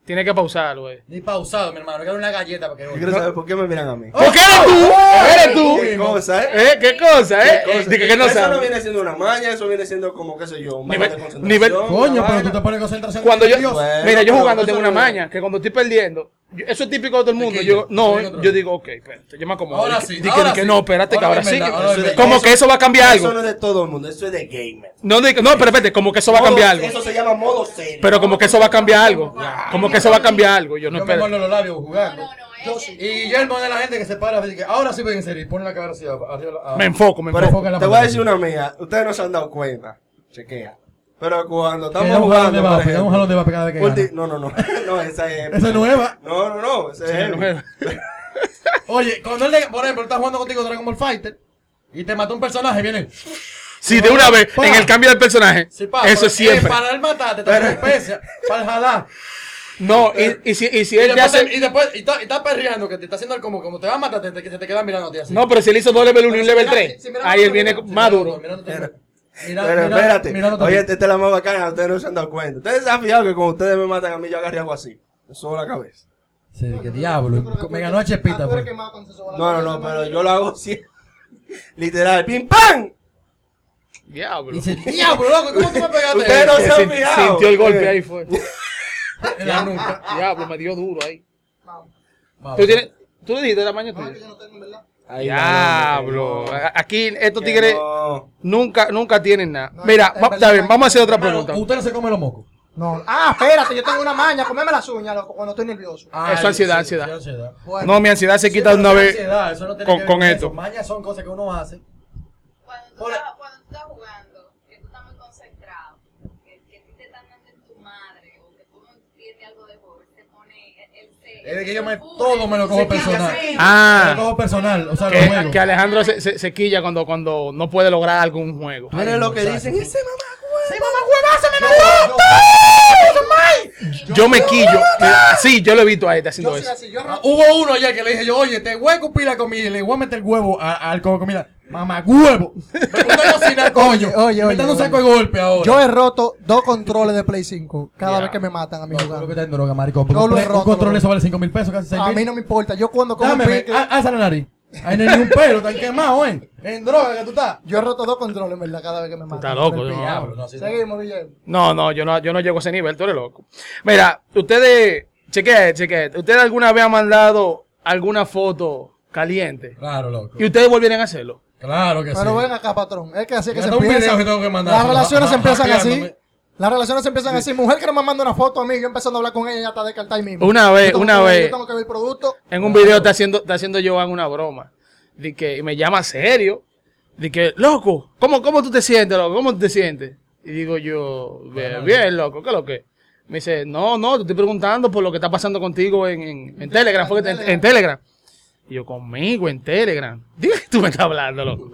Tiene que pausarlo, güey. Ni pausado, mi hermano. Quiero una galleta para que Yo quiero saber por qué me miran a mí. ¿Por qué eres tú? ¿Eres tú? ¿Qué cosa, eh? ¿Eh? ¿Qué cosa, eh? ¿Qué cosa? Dije que no eso no viene siendo una maña, eso viene siendo como, qué sé yo, un Nivel- de concentración. nivel- Coño, pero tú te pones concentración. Cuando yo, mira, yo jugando tengo una no- maña, que cuando estoy perdiendo, eso es típico de todo el mundo. Yo, no, yo digo, ok, espérate, yo me acomodo. Ahora sí, que- que no, espérate, que Ahora sí. verdad, ahora es Eso verdad. Como eso- que eso va a cambiar Eso algo. no es de todo el mundo, eso es de gamer. No, que- no, pero espérate, como que eso va a cambiar algo. Eso se llama modo serio. Pero como que eso va a cambiar algo. Como que eso va a cambiar algo. Yo no Yo me espero. muerdo los labios No, jugando. no, no. Yo es- sí. es- Y Guillermo es de la gente que se para dice, ahora sí voy en serio y pone la cabeza así arriba. Me enfoco, me enfoco. te voy a decir una mía, ustedes no se han dado cuenta, chequea. Pero cuando estamos jugando, jalón de vape cada vez que ulti- gana. no, no, no, <laughs> no, esa es... Esa es nueva. No, no, no, esa es... Es- <laughs> Oye, cuando él, le- por ejemplo, está jugando contigo Dragon Ball Fighter y te mató un personaje, viene. Sí, de una vez, Pa. en el cambio del personaje. Sí, pa, Eso pero, siempre. eh, para él matarte, te da especia, para el jalar. No, y, y si, y si Y él ya después, te- y después, y está, y está perreando, que te está haciendo el como, como te va a matar, te, te- se te queda mirando a ti así. No, pero si él hizo dos level 1 y un level 3, ahí él viene más duro. Mira- Pero mira- espérate, oye, esta es la más bacana, ustedes no se han dado cuenta. Ustedes se han fijado que cuando ustedes me matan a mí, yo agarré algo así. Me subo la cabeza. Sí, qué diablo. Me ganó a pues. que se la No, no, no, pero yo lo hago así. <laughs> Literal, pim pam. Diablo. Dice, <laughs> diablo, loco, ¿cómo tú me pegaste? Ustedes no Se han fijado. sintió el golpe Eh, ahí fue. <laughs> En la nuca. Diablo, me dio duro ahí. Vamos. ¿Tú, tienes, ¿Tú le dijiste el tamaño No, tuyo? yo no tengo, en verdad. Ahí Diablo. Aquí estos tigres no. nunca, nunca tienen nada. No, Mira, va- está bien, vamos a hacer otra Hermano, pregunta. usted no se come los mocos. No. Ah, espérate, yo tengo una maña, comerme las uñas, loco, cuando estoy nervioso. Ah, Eso, ansiedad, sí, ansiedad. sí, ansiedad. Bueno, No, mi ansiedad se Sí, quita de una es vez. ansiedad, eso no tiene con- que ver con esto. Mañas son cosas que uno hace. Cuando tú, Hola. estás, cuando tú estás jugando, que tú estás muy concentrado, que, que a ti te están dando en tu madre, o que tú no entiendes algo de juego, te pone el se. Es de que yo me, se todo me lo cojo se personal. Ah. Me lo cojo personal, o sea, lo Que, juego. que Alejandro se, se, se quilla cuando, cuando no puede lograr algún juego. Eres lo que dicen, ese mamá. Yo me quillo. Mira, Sí, yo lo he visto a este haciendo yo eso. así, yo Ah, Hubo uno ayer que le dije yo, oye, te voy a escupir la comida y le voy a meter el huevo a- al como comida. Mamá, huevo. Me a cocinar, coño. oye, Me están oye, un saco de oye. golpe ahora. Yo he roto dos controles de Play 5 cada Ya. vez que me matan a mi No, lo que en droga, marico. Yo lo he play- un roto, control eso vale 5 mil pesos, casi 6 A mí no me importa. Yo cuando como pique, ah, alza la nariz. Ahí no hay ni un pelo, tan quemado, ¿eh? En droga que tú estás. yo he roto dos controles, en verdad, cada vez que me matan. estás loco, yo no. diablo. no, sí, no. Seguimos, Guillermo. No, no, yo no, yo no llego a ese nivel, tú eres loco. Mira, ustedes, chequea, chequea, ustedes alguna vez han mandado alguna foto caliente Claro, loco. y ustedes volvieron a hacerlo. Claro que sí. Pero ven acá, patrón. Es que así es que se Manda un video empieza. que tengo que mandar. Las relaciones se empiezan así. Las relaciones se empiezan así. Mujer que no me manda una foto a mí, yo empezando a hablar con ella y hasta descartar ahí mismo. Una vez, una vez. Yo tengo que ver el producto. En un video está haciendo, está haciendo Joan una broma. De que, y me llama serio. De que, loco, ¿cómo, ¿cómo tú te sientes, loco? ¿Cómo tú te sientes? Y digo yo, bien, bien, loco, ¿qué es lo que? Me dice, no, no, te estoy preguntando por lo que está pasando contigo en, en, en Telegram. Fue que te- en, en Telegram. Yo, conmigo, en Telegram. <laughs> Dime que tú me estás hablando, loco.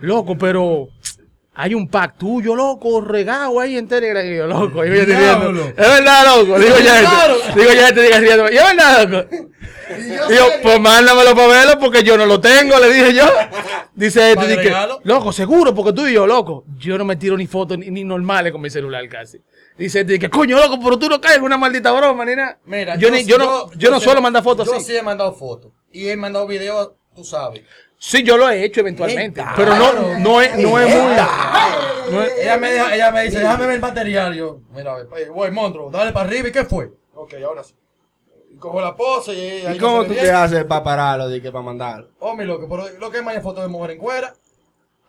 Loco, pero hay un pack tuyo, loco, regado ahí en Telegram. Y yo, loco, y yo estoy riendo. Es verdad, loco. Digo ya esto. Digo ya esto, diga riendo. Y es verdad, loco. Y yo, pues mándamelo para verlo porque yo no lo tengo, le dije yo. Dice este, ¿Para dice, agregarlo? loco, seguro, porque tú y yo, loco. Yo no me tiro ni fotos ni, ni normales con mi celular casi. Dice este, que coño, loco, pero tú no caes en una maldita broma, ni nada. Mira, yo, ni- yo no, yo no suelo mandar fotos Yo así. sí he mandado fotos. Y he mandado videos, tú sabes. Sí, yo lo he hecho eventualmente. Pero no, no es, no es muy. no es- Ella me, deja- ella me dice, déjame ver el material. Yo, mira, eh, güey, monstruo, dale para arriba. ¿Y qué fue? Ok, ahora sí. Y cojo la pose y ahí ¿Y cómo tú te haces para pararlo y que para mandarlo? Oh, mi loco, pero lo que es más fotos de mujer en cuera.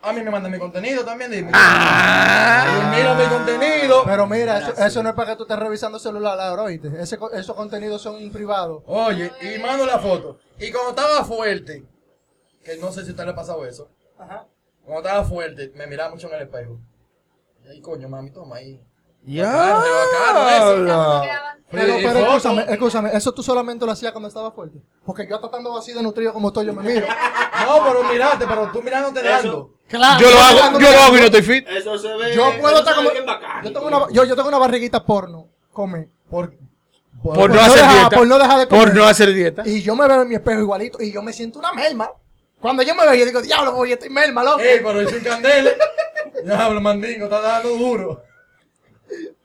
A mí me mandan mi contenido también. Dime. Ah. Y mira mi contenido. Pero mira, eso, eso no es para que tú estés revisando el celular ahora, ¿oíste? Ese, esos contenidos son privados. Oye, y mando la foto. Y cuando estaba fuerte, que no sé si a usted le ha pasado eso. Cuando estaba fuerte, me miraba mucho en el espejo. Y ahí, coño, mami, toma ahí. Ya. Pero, pero escúchame, escúchame, eso tú solamente lo hacías cuando estaba fuerte. Porque yo tratando así de nutrido como estoy, yo me miro. <laughs> No, pero mirate, pero tú mirándote dando. Claro, Yo lo hago, yo lo hago y no estoy fit. Eso se ve. Yo puedo estar como. Yo tengo una, yo, yo tengo una barriguita porno. Come. Por, Por no no hacer dejar- dieta. por no dejar de comer. Por no hacer dieta. Y yo me veo en mi espejo igualito y yo me siento una melma. Cuando yo me veo, yo digo, diablo, oye, estoy melma, loco. Ey, pero hice un candele. <laughs> Diablo, mandingo, está dando duro.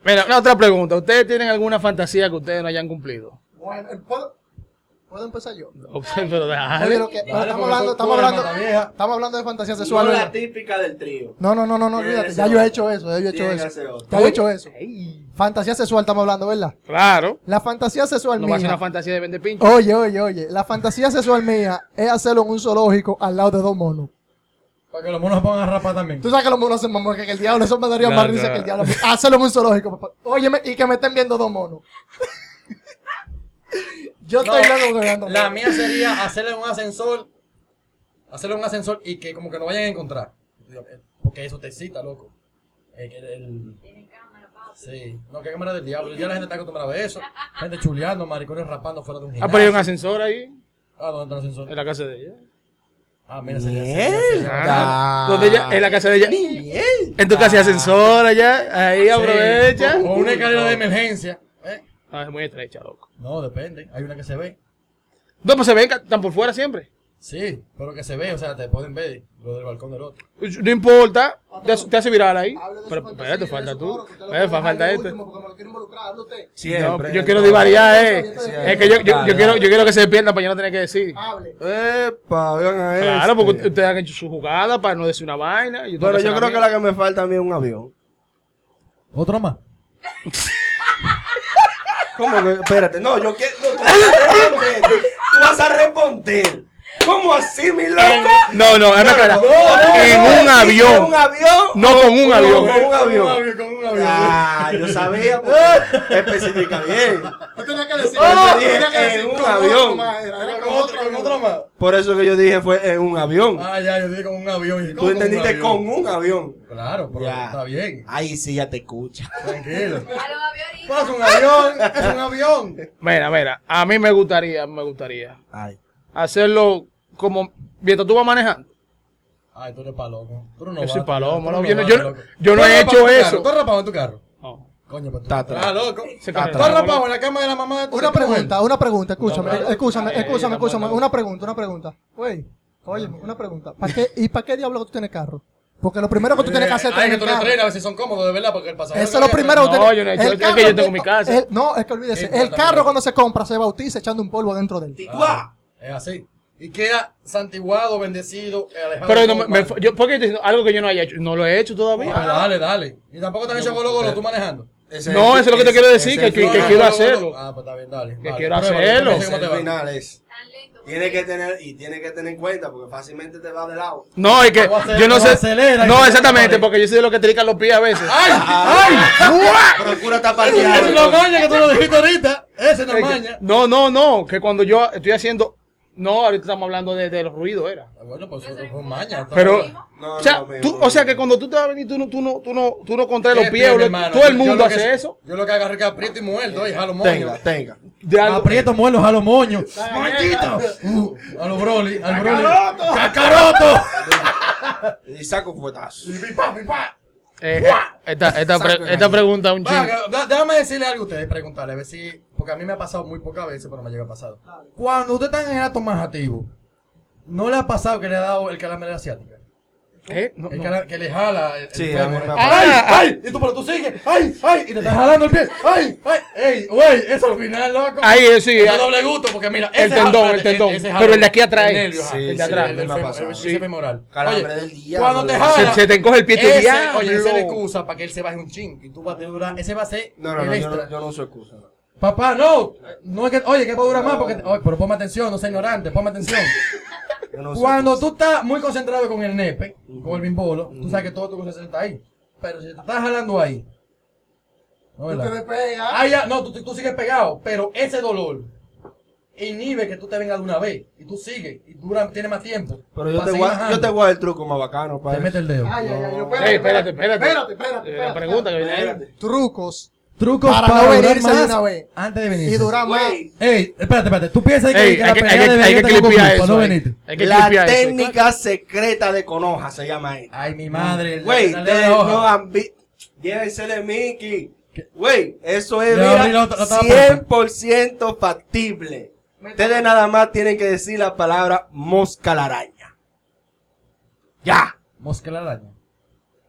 Mira, una otra pregunta. ¿Ustedes tienen alguna fantasía que ustedes no hayan cumplido? Bueno, ¿puedo, ¿puedo empezar yo? Pero Oye, déjale. lo que- pero Dale, estamos hablando, estamos hablando, estamos hablando de fantasía No sexual. la ¿verdad? típica del trío. No, no, no, no, no, olvídate. Ya yo he hecho eso, ya yo he hecho eso. Ya yo he hecho eso. Fantasía sexual estamos hablando, ¿verdad? Claro. La fantasía sexual No va a ser mía. una fantasía de vender pincho. Oye, oye, oye. La fantasía sexual mía es hacerlo en un zoológico al lado de dos monos. Para que los monos se pongan a rapar también. Tú sabes que los monos se mamón, que el diablo, eso me daría No, más risa no. que el diablo. Hacerlo en un zoológico, papá. Óyeme, y que me estén viendo dos monos. <laughs> Yo No, estoy loco jugando. La mía sería hacerle un ascensor. Hacerle un ascensor y que como que no vayan a encontrar. Porque eso te excita, loco. Eh, el- Tienen cámara, papi. Sí, no, que cámara del diablo. Ya la gente está acostumbrada a ver eso. Gente chuleando, maricones rapando fuera de un Ah, gimnasio. pero hay un ascensor ahí, Ah, ¿dónde está el ascensor? en la casa de ella. Ah, mira, sería- Ah, donde ella, en la casa de ella. En tu casa hay ascensor allá, ahí aprovecha. Sí, o una escalera de emergencia. Ah, es muy estrecha, loco. No, depende. Hay una que se ve. No, pues se ven, que están por fuera siempre. Sí, pero que se ve, o sea, te pueden ver lo del balcón del otro. No importa, te, hace- te hace viral ahí. Hable de su Pero espérate, falta tú. lo Eh, falta este. último, porque me lo quiero involucrar, hable usted. No, Siempre. yo quiero divariar, eh. Siempre. Es que yo, yo, yo quiero, yo quiero que se despierta para yo no tener que decir. Hable. Epa, vean a Claro, este. porque ustedes han hecho su jugada para no decir una vaina. y tengo Pero yo creo que la que me falta a mí es un avión. ¿Otro más? <laughs> ¿Cómo que? Espérate, no, yo quiero. No, tú vas a responder. Tú vas a responder. ¿Cómo así, mi loco? No, no, es no, En no, un ¿En avión. un avión? No con un avión. Con un avión. con un avión. Ah, yo sabía <laughs> porque especifica bien. Tú tenías que decir. Oh, tú tenías que en decir un con otro avión. más, era, era Con otro, con otro más. Por eso que yo dije fue en un avión. Ah, ya, yo dije con un avión. Tú ¿cómo entendiste avión? con un avión. Claro, pero Ya. está bien. Ahí sí ya te escucha. Tranquilo. Pues un avión, es un avión. Mira, mira, a mí me gustaría, me gustaría Ay. hacerlo como mientras tú vas manejando. Ay, tú eres palomo. Tú eres Yo soy palomo, tú no, yo no- yo no- yo no ¿Tú he hecho eso. carro? ¿Tú has rapado en tu carro? No. Coño, pues tú. Está. Ah, loco. Se ¿Tú has carga. rapado en la cama de la mamá de tu Una pregunta, una pregunta, escúchame, No, escúchame, escúchame, escúchame, una pregunta, una pregunta. Güey, oye, una pregunta. ¿Para qué, ¿Y para qué diablo tú tienes carro? Porque lo primero que tú tienes que hacer es Ay, que tú carro. trenes a ver si son cómodos, de verdad, porque el pasajero... Eso es lo que- primero que No, yo no he hecho el eso, es que carro yo tengo mi casa. el- no, es que olvídese. El exactamente. carro cuando se compra se bautiza echando un polvo dentro de él. ¡Tigua! Es así. Y queda santiguado, bendecido, eh, alejado Pero de no, todo me, mal. me- yo, ¿por qué estoy diciendo algo que yo no haya hecho? No lo he hecho todavía. Ah, dale, dale. Y tampoco te han hecho golo golo tú manejando. Ese No, eso es lo que te quiero decir, ese que- quiero hacerlo. Ah, pues está bien, dale. Que quiero pruébalo, hacerlo. Ese. Tiene que tener, y tiene que tener en cuenta, porque fácilmente te va de lado. No, es que Lo acelera, yo no lo sé. acelera No, exactamente, porque yo soy de los que trican los pies a veces. ¡Ay! ¡Ay! Procura Esa tapar es una maña que tú lo dijiste ahorita. Esa es que- maña. No, no, no, que cuando yo estoy haciendo. No, ahorita estamos hablando de, de los ruidos, era. Ah, Bueno, pues eso fue maña. Pero- No, O sea, no, tú, o sea que cuando tú te vas a venir, tú no, tú no, tú no, tú no contraes los pies, lo- todo el mundo hace eso. Yo lo que agarro es que aprieto y muerdo y jalo moño. Tenga, tenga. De algo- Aprieto, muerdo, jalo moño. ¡Maldito! Uh, a los Broly, al Broly. ¡Cacaroto! Y saco un fuetazo. Y pipa, pipa. Eh, eh, esta, esta, pre- esta pregunta un da- déjame decirle algo a ustedes, preguntarle, a ver si. Porque a mí me ha pasado muy pocas veces, pero me llega pasado. Cuando usted está en el acto más activo, ¿no le ha pasado que le ha dado el calambre asiática? ¿Eh? No, El no. que le jala. El, el Sí, fémur. a mí me ha ¡Ay! ¡Ay! Y tú, pero tú sigues. ¡Ay! ¡Ay! Y te estás jalando el pie. ¡Ay! ¡Ay! ¡Ey! ¡Güey! Eso al final, loco. Ahí, eh, sí. Eso ah, doble gusto, porque mira. El ese tendón, jala- el tendón. ese Pero el de aquí atrás. El nervio. Sí, el de atrás. del pasado. el bíceps femoral. Calambre Oye, del diablo. Cuando te jala. se, se te encoge el pie ese, diablo. Oye, esa es la excusa para que él se baje un chin. Y tú vas a durar. Ese va a ser. No, no, el no, yo extra. no, yo no uso excusa. Papá, no. No es que. Oye, que va a durar más porque. Oye, pero ponme atención, no sea ignorante, ponme atención. <laughs> Yo no Cuando tú estás muy concentrado con el nepe, con el bimbolo, tú sabes que todo tu concentración está ahí. Pero si te estás jalando ahí. ¿no, Tú te despegas. Ah, ya, no, tú, tú sigues pegado, pero ese dolor inhibe que tú te vengas de una vez. Y tú sigues. Y dura, tienes más tiempo. Pero yo te, voy yo te voy a dar el truco más bacano, Te para mete el dedo. Ay, ay, ay, No. espérate, espérate, espérate. Espérate, espérate, espérate. La pregunta que viene ahí. Espérate. Trucos Trucos Para para, no de más una vez. Antes de venir. y durar más. Güey, Ey, espérate, espérate. Tú piensas que, Ey, que hay la hay pelea de hay venir que eso. no la eso. técnica secreta de Conoja se llama ahí. Ay, mi madre. Güey, no. Llévense de Mickey. Güey, eso es Le mira, abrí la otra- la otra 100% factible. Ustedes nada más tienen que decir la palabra mosca la araña. Ya. Mosca la araña.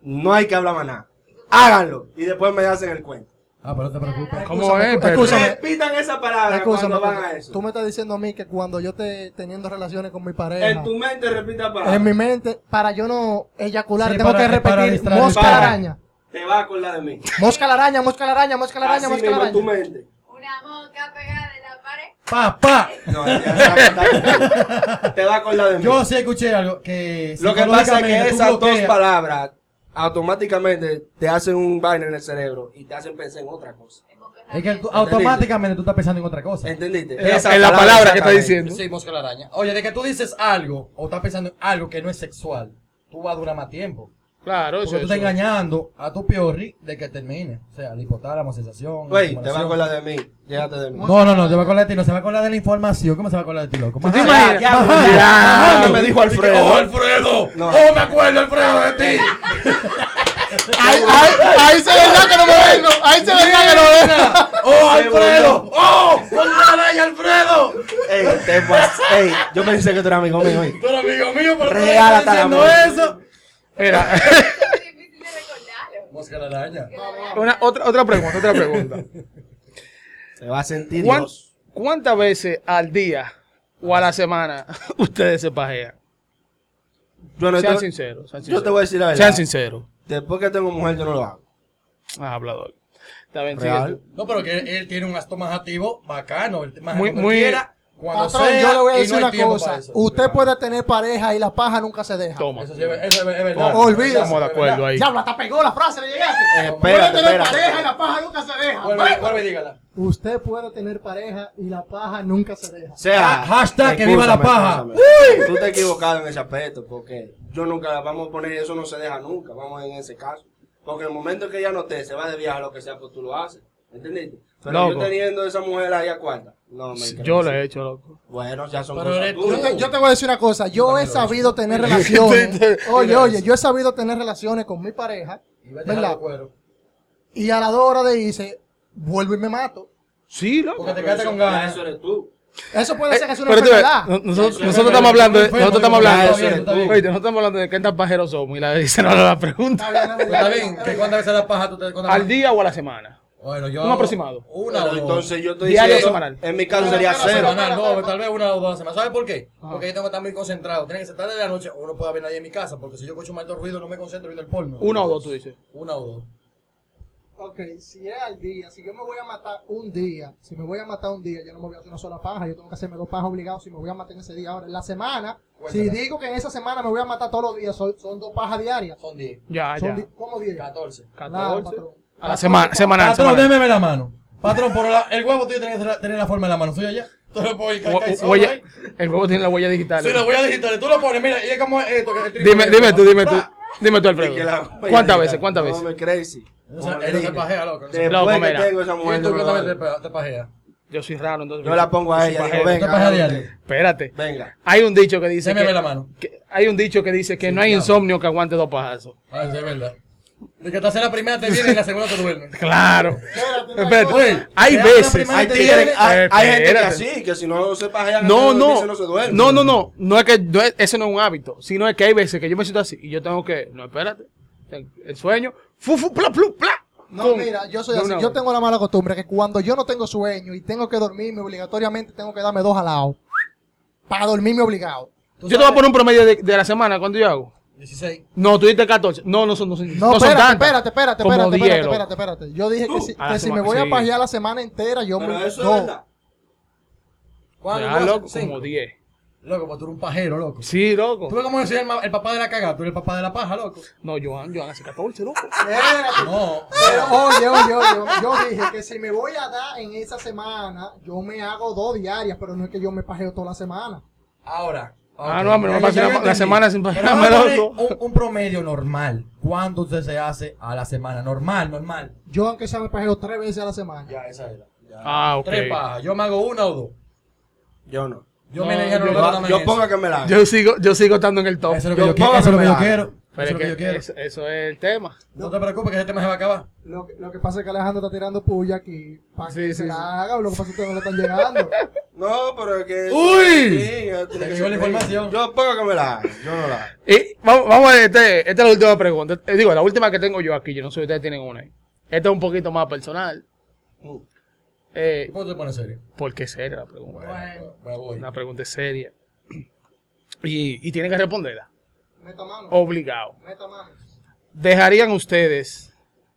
No hay que hablar más nada. Háganlo. Y después me hacen el cuento. Ah, pero no te preocupes. ¿Cómo es? Escúchame. Repitan esa palabra Escúchame, cuando van a eso. tú me estás diciendo a mí que cuando yo esté teniendo relaciones con mi pareja, En tu mente repita la palabra. en mi mente, para yo no eyacular, Sí, tengo para- que repetir mosca la araña. Te vas a acordar de mí. Mosca la araña, mosca la araña, mosca la araña, Así mosca la mismo en tu araña. mente. Una mosca pegada en la pared. Papá. No, ya se va a acordar. Te vas a acordar de mí. Yo sí escuché algo que. Lo que pasa es que esas dos palabras automáticamente te hacen un vaina en el cerebro y te hacen pensar en otra cosa. Es que tú- automáticamente tú estás pensando en otra cosa. ¿Entendiste? En la- Esa en la palabra que está diciendo. Sí, mosca la araña. Oye, de que tú dices algo o estás pensando en algo que no es sexual, tú vas a durar más tiempo. Claro, eso Porque tú es. estás engañando a tu piorri de que termine. O sea, el hipotálamo, sensación. Güey, te vas a estimulación. acordar de mí. Llégate de mí. No, no, no, te va a acordar de ti, no se va a acordar de la información. ¿Cómo se va a acordar de ti, loco? ¿Tú te imaginas? me dijo Alfredo. Oh, Alfredo. No. Oh, me acuerdo, Alfredo, de ti. <laughs> Ahí, ahí, ahí se verdad que no me vengo. Ahí se verdad que no me vengo. Oh, Alfredo. Oh, con la araña, Alfredo. Ey, te pas- ey, yo pensé que tú eras amigo mío. Tú eres amigo mío, pero le Real estás diciendo muerte. eso. Mira, es difícil de recordarlo. Mosca la araña. una, otra, otra pregunta, otra pregunta. Se va a sentir ¿Cuán- Dios. ¿Cuántas veces al día o a la semana <laughs> ustedes se pajean? Yo, no Sean te- sinceros. Sean yo te voy a decir la verdad. Sean sinceros. Después que tengo mujer, yo no lo hago. Ah, hablador. Está bien, Real. No, pero que él tiene un acto más activo, bacano. Él más Muy- muy- quiera, cuando Patrón, sea, yo le voy a decir no una cosa. Usted puede tener pareja y la paja nunca se deja. Toma. Eso sí es, eso es- es verdad. Olvídese. Estamos de acuerdo ahí. Diablo, hasta pegó la frase, le llegaste. Eh, puede tener espérate. pareja y la paja nunca se deja. Vuelve, vuelve y dígala. Usted puede tener pareja y la paja nunca se deja. O sea, Ha- hashtag que viva la paja. escúchame. Tú te has equivocado en ese aspecto, porque yo nunca vamos a poner eso, no se deja nunca, vamos en ese caso. Porque en el momento que ella no te, se va de viaje, lo que sea, pues tú lo haces. ¿Entendiste? Pero Loco. yo teniendo esa mujer ahí a cuarta. No, me Yo lo he hecho, loco. Bueno, ya son Pero cosas tú. Yo te, yo te voy a decir una cosa. Yo he sabido tener <laughs> relaciones. Oye, oye, yo he sabido tener relaciones con mi pareja. Y ¿Verdad? Y a la dos horas de irse, vuelvo y me mato. Sí, loco. Porque te quedaste eso- con ganas. Eso eres tú. Eso puede ser que es una enfermedad. no- nosotros, nosotros estamos hablando de, nosotros estamos hablando. Oye, nosotros estamos hablando de qué tan pajeros somos y la dice no la pregunta. Está bien, Pues Está bien, ¿que ¿cuántas veces la paja tú te ¿Al día o a la semana? Bueno, yo Un aproximado. Una o Pero dos. entonces yo estoy Diario o diciendo, semanal. en mi caso sería Una cero. semanal, no, tal vez una o dos a la semana. ¿Sabes por qué? Porque yo tengo que estar muy concentrado. Tiene que ser tarde de la noche o no puede haber nadie en mi casa. Porque si yo escucho un mal ruido, no me concentro viendo el porno. Uno o dos, tú dices. Una o dos. Ok, si es al día, si yo me voy a matar un día, si me voy a matar un día, yo no me voy a hacer una sola paja, yo tengo que hacerme dos pajas obligados si me voy a matar en ese día. Ahora, en la semana, si digo que en esa semana me voy a matar todos los días, son, son dos pajas diarias. Son 10. Ya, Son ya. di- ¿Cómo 10? 14. Claro, 14. patrón. A la semana, semanal, Patrón, semanal. démeme la mano. Patrón, por la- el huevo tuyo tiene que tener la forma de la mano suya ya. Tú lo huella- ahí. el huevo tiene la huella digital. Sí, lo voy a digital. Tú lo pones, mira, y es como esto. Que el triple Dime, dime tú, dime tú. Ah. Dime tú, la- Alfredo. ¿Cuántas veces? ¿Cuántas no, veces? me crazy. O sea, Como le él no se pajea, loco. no se- Después Loco, que mira. tengo esa mujer, ¿Y tú yo no te soy raro, entonces. Yo la pongo a ella, soy digo, venga. Espérate. Venga. Hay un dicho que dice Démeme que, la mano. que- hay un dicho que dice que no hay claro. insomnio que aguante dos pajazos. Ah, sí, es verdad. De que te hace la primera te viene y la segunda te duerme. <laughs> Claro. Espérate, Espérate. Oye, Hay veces. Hay, te tigres- viene- hay, hay gente que así, que si no se pajean No, no. dormirse, no se duerme. No, no, no. No es que no es- ese no es un hábito, sino es que hay veces que yo me siento así y yo tengo que, no, espérate. El sueño, fu, fu, pla, plu, pla. No, Con- mira, yo soy así. Yo tengo la mala costumbre que cuando yo no tengo sueño y tengo que dormirme obligatoriamente, tengo que darme dos al lado. Para dormirme obligado. Tú Yo te voy a poner un promedio de, de la semana, ¿cuánto yo hago? 16. No, tú dices 14. No, no son, no son, No, no son espérate, tantas. espérate, espérate, Como espérate, 10, espérate, espérate, espérate. Yo dije que si, a la que si me semana, voy a sí. pajear la semana entera, yo Pero me... eso no. es verdad. Tú haces? loco, Cinco. como 10. Loco, pues tú eres un pajero, loco. Sí, ¿Tú loco. ves cómo el, ma- el papá de la cagada? Tú eres el papá de la paja, loco. No, Joan, Joan hace 14, loco. Espérate. No. Pero oye, oye, oye, yo dije que si me voy a dar en esa semana, yo me hago dos diarias, pero no es que yo me pajeo toda la semana. Ahora. Ah, no, hombre, no ya- pasa ya la- yo semana sin loco. Un, un promedio normal. ¿Cuánto usted se hace a la semana? Normal, normal. Yo aunque sea me pajeo tres veces a la semana. Ya, esa era. Ya. Ah, ok. Tres pajas. Yo me hago una o dos. Yo no. Yo No, me yo- no, no, no, Yo eso. pongo que me la haga. Yo sigo, yo sigo estando en el top. Eso es lo que Yo yo, quiero. pongo Eso es lo que que me yo la quiero. Pero Eso es es lo que que yo quiero. eso, eso es el tema. No te preocupes que ese tema se va a acabar. Lo, que- lo que pasa es que Alejandro está tirando puya aquí para Sí, que sí, se sí. la haga, lo que pasa es que ustedes no le están llegando. <laughs> No, pero es que. ¡Uy! Sí, que llegó la información. Yo pongo que me la. Yo no la hago. Y vamos, vamos a ver, este, esta es la última pregunta. Eh, digo, la última que tengo yo aquí. Yo no sé si ustedes tienen una ahí. Esta es un poquito más personal. Mm. Eh, ¿Cómo te pones serio? ¿Por qué seria la pregunta? Bueno, bueno, voy. Una pregunta es seria. <clears throat> Y, y tienen que responderla. Meta mano, Obligado. meta mano. ¿Dejarían ustedes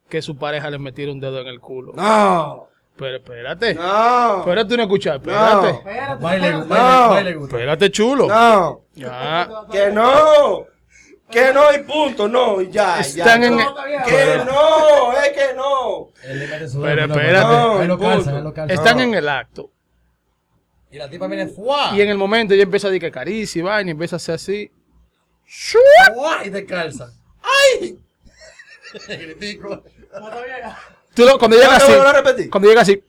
que su pareja les metiera un dedo en el culo? No. Pero espérate. No. Espérate una escuchar. Espérate. Espérate, Baile, baile, No. baile. Espérate, chulo. No. Ya. Que no. Que no y punto. No, y ya. Están ya. en. No. Que no. Es que no. Pero no, espérate. no, calza, él lo calza. Están No. en el acto. Y la tipa viene ¡fua! Y en el momento ella empieza a decir que caricia y vaina y empieza a hacer así. ¡Fua! Y te calza. ¡Ay! <laughs> Gritico. Tú lo- cuando llega ¿Ya te así. Cuando llega así.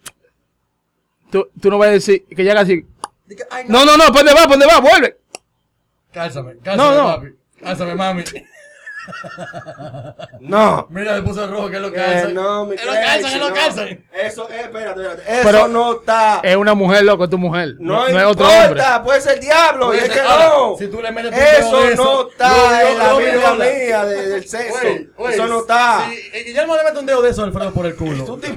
Tú, tú no vas a decir que llega así. Ay, no. No, no, no, ¿pa' ¿dónde va? ¿Pa' ¿Dónde va? Vuelve. Cálzame, cálzame, No, no. papi. Cálzame, mami. <laughs> No. Mira, le puso el rojo que él lo Que calza. no, mi Él lo calza, él lo no. calza. Eso, eh, espérate, espérate. Eso Pero- no está. Es una mujer, loco, es tu mujer. no, No, es otro importa, hombre. puede ser diablo. Puede y es que ahora, no. si tú le metes dedo eso de no está en la Biblia mía de- del sexo. Oye, oye, eso no está. Si eh, Guillermo le mete un dedo de eso, Alfredo, por el culo. Tú te-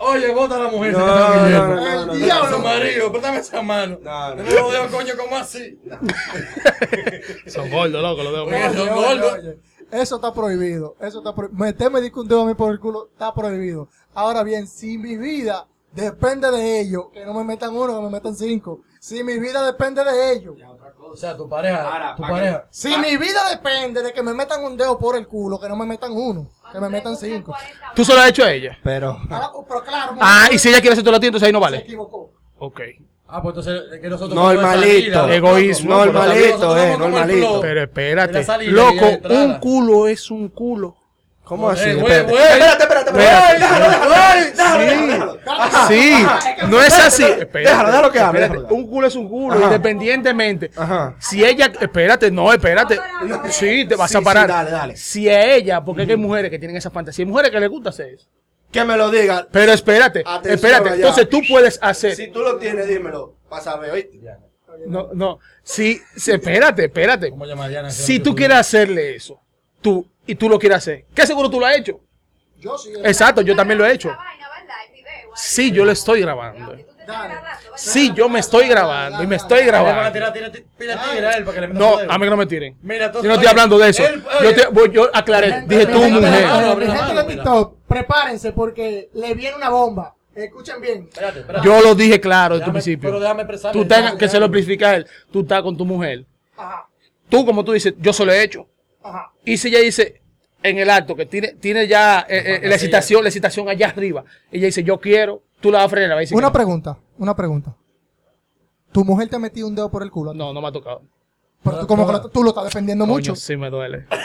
Oye, bota a la mujer. No, no, no, no, no, El no, diablo, no. marido, préstame esa mano. No, no. No lo veo, coño, como así. <laughs> Son gordos, loco, lo veo. Oye, son Oye, gordos. oye, Eso está prohibido. Eso está prohibido. Meterme disco un dedo a mí por el culo está prohibido. Ahora bien, si mi vida depende de ellos, que no me metan uno, que me metan cinco. Si mi vida depende de ellos. O sea, tu pareja, Ahora, tu que- pareja. Si mi vida depende de que me metan un dedo por el culo, que no me metan uno, que me metan cinco. Tú se lo has hecho a ella. Pero. Ahora, pero claro, Ah, y si ella quiere hacer todo a ti, entonces ahí no se vale. equivocó. Ok. Ah, pues entonces es que nosotros Normalito. Egoísmo. Normalito, eh, normalito. Pero espérate. La Loco, un culo es un culo. ¿Cómo así? Espérate, espérate, espérate. Déjalo, déjalo, déjalo, déjalo, déjalo. Ajá, Sí, ajá. no es así. Déjalo, déjalo que hable. Un culo es un culo, Ajá. independientemente. Ajá. Si ella, espérate, no, espérate. Sí, te vas Sí, a sí, parar. dale, dale. Si a ella, porque hay mujeres que tienen esa fantasía, hay mujeres que les gusta hacer eso. Que me lo diga. Pero espérate, Atención espérate. allá. Entonces tú puedes hacer. Si tú lo tienes, dímelo. Para saber, ¿oíste? No, no. Si, si- espérate, espérate. ¿Cómo llama Diana? Si tú quieres hacerle eso, tú, y tú lo quieres hacer, ¿qué seguro tú lo has hecho? Yo sí. Exacto, yo también lo he hecho. El. Sí, yo lo estoy grabando. Sí, yo me estoy grabando y me estoy grabando. No, a mí que no me tiren. Yo no estoy hablando de eso. Yo, te, voy- yo aclaré, dije tú, mujer. gente de. TikTok, prepárense porque le viene una bomba. Escuchen bien. Espérate, espérate. Yo lo dije claro desde Déjame- principio. Pero déjame. Tú que se lo explica a él. Tú estás con tu mujer. Ajá, Tú, como tú dices, yo se lo he hecho. Ajá. Y si ella dice en el acto que tiene, tiene ya eh, eh, la excitación, la excitación allá arriba, ella dice yo quiero, tú la vas a frenar. va a decir que Una no. pregunta, una pregunta. ¿Tu mujer te ha metido un dedo por el culo? No, no me ha tocado. Pero tú como que lo, tú lo estás defendiendo mucho. Sí me duele. <laughs>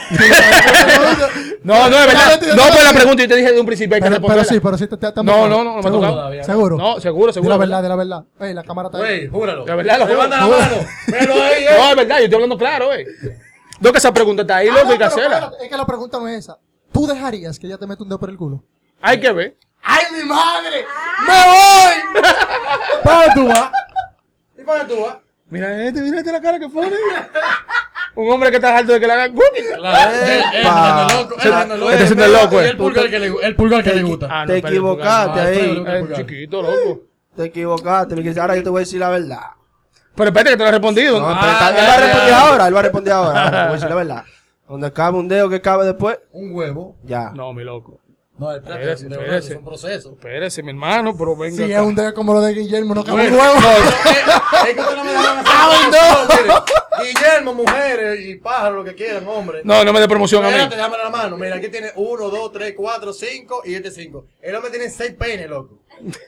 No, no, es verdad. No, pues la pregunta yo te dije de un principio hay que Pero, pero sí, pero sí te, te, te No, no, no, no me ha Seguro. tocado. Todavía. Seguro. No, seguro, seguro. la verdad, de la verdad. Ey, la cámara está ahí. Güey, júralo. De verdad, lo juro. Levanta la mano. Ahí, eh. No, es verdad, yo estoy hablando claro, eh. No, que esa pregunta está ahí, Ah, loco, no, hay que hacerla. es que la pregunta no es esa. ¿Tú dejarías que ella te meta un dedo por el culo? Hay que ver. ¡Ay, mi madre! ¡Me voy! <laughs> ¿Para tú vas? ¿Y para tú vas? Mira este, mira este la cara que pone. Un hombre que está alto de que le hagan cookie. Claro, él- él Epa. ando loco, él ando loco. Este es el loco, Y eh. el pulgar que le, el pulgar que le gusta. Ah, Te equivocaste ahí. Ah, chiquito, loco. Te equivocaste. Ahora yo te voy a decir la verdad. Pero espérate que te lo he respondido. No, Ah, pero está- ya, él va a responder ahora, él va a responder ahora. Voy a decir la verdad. Donde cabe un dedo que cabe después, Un huevo. ya. No, mi loco. No, el plato Espérese, es un dedo espérese. es un proceso. Espérese, mi hermano, pero venga. Si es acá. un dedo como lo de Guillermo, no cabe Bueno, un huevo. no, <laughs> es que ustedes no me dejan hacer promoción, mire. Guillermo, mujeres y pájaros, lo que quieran, hombre. No, no me dé promoción a mí. Espérate, dámela la mano. Mira, aquí tiene 1, 2, 3, 4, 5 y este 5. El hombre tiene 6 penes, loco.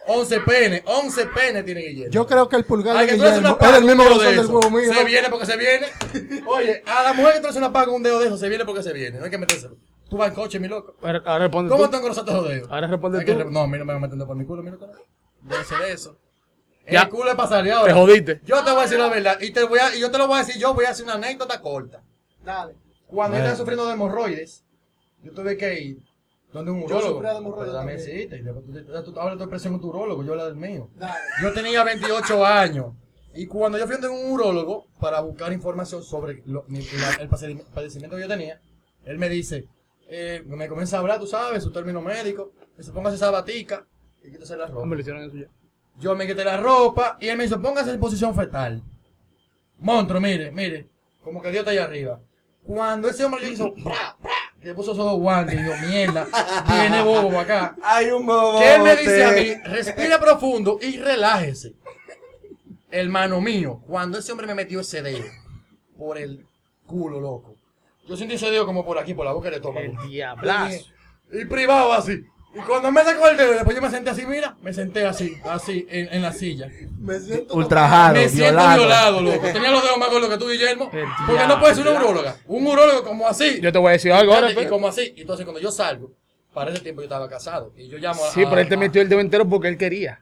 11 penes, 11 penes tiene Guillermo. Yo creo que el pulgar Ay, de Guillermo es el mismo grosor del de huevo mío. Se viene porque se viene. Oye, a la mujer que tú haces una paga con un dedo de eso, se viene porque se viene. No hay que metérselo. Tú vas en coche, mi loco. Ahora, ahora responde ¿Cómo tú. te engrosaste los dedos? Ahora responde tú. re- No, a mí no me va metiendo por mi culo, mira, carajo. Debe ser eso. Ya. El culo ahora. Te jodiste. Yo te voy a decir la verdad. Y, te voy a, y yo te lo voy a decir, yo voy a hacer una anécdota corta. Dale. Cuando yo estaba sufriendo de hemorroides, yo tuve que ir donde un Yo urólogo. sufría de hemorroides Pero dame también. cita, Ahora estoy preso en tu urólogo, yo la del mío. Dale. Yo tenía 28 años. Y cuando yo fui donde un urólogo para buscar información sobre lo- mi- la- el padecimiento que yo tenía, él me dice, eh, me comienza a hablar, tú sabes, su término médico, me dice, póngase esa batica y quítese la ropa. Hombre, le hicieron eso ya. Yo me quité la ropa y él me dice, póngase en posición fetal. Monstruo, mire, mire, como que Dios está allá arriba. Cuando ese hombre le hizo, ¡pra, pra! que puso esos dos guantes y dijo, mierda, viene bobo acá. Hay un bobo. Que él me dice a mí, respira profundo y relájese. Hermano mío, cuando ese hombre me metió ese dedo por el culo, loco. Yo sentí ese dedo como por aquí, por la boca del estómago. El diablazo. Y privado así. Y cuando me sacó el dedo, después yo me senté así, mira, me senté así, así, en, en la silla. Me siento Ultrajado, me siento violado. violado, loco. Tenía los dedos más gordos que tú, Guillermo. El Porque no puede ser una uróloga. Un urólogo como así. Yo te voy a decir algo ahora. Y como así. Y entonces cuando yo salgo, para ese tiempo yo estaba casado. Y yo llamo a. Sí, pero él te metió el dedo entero porque él quería.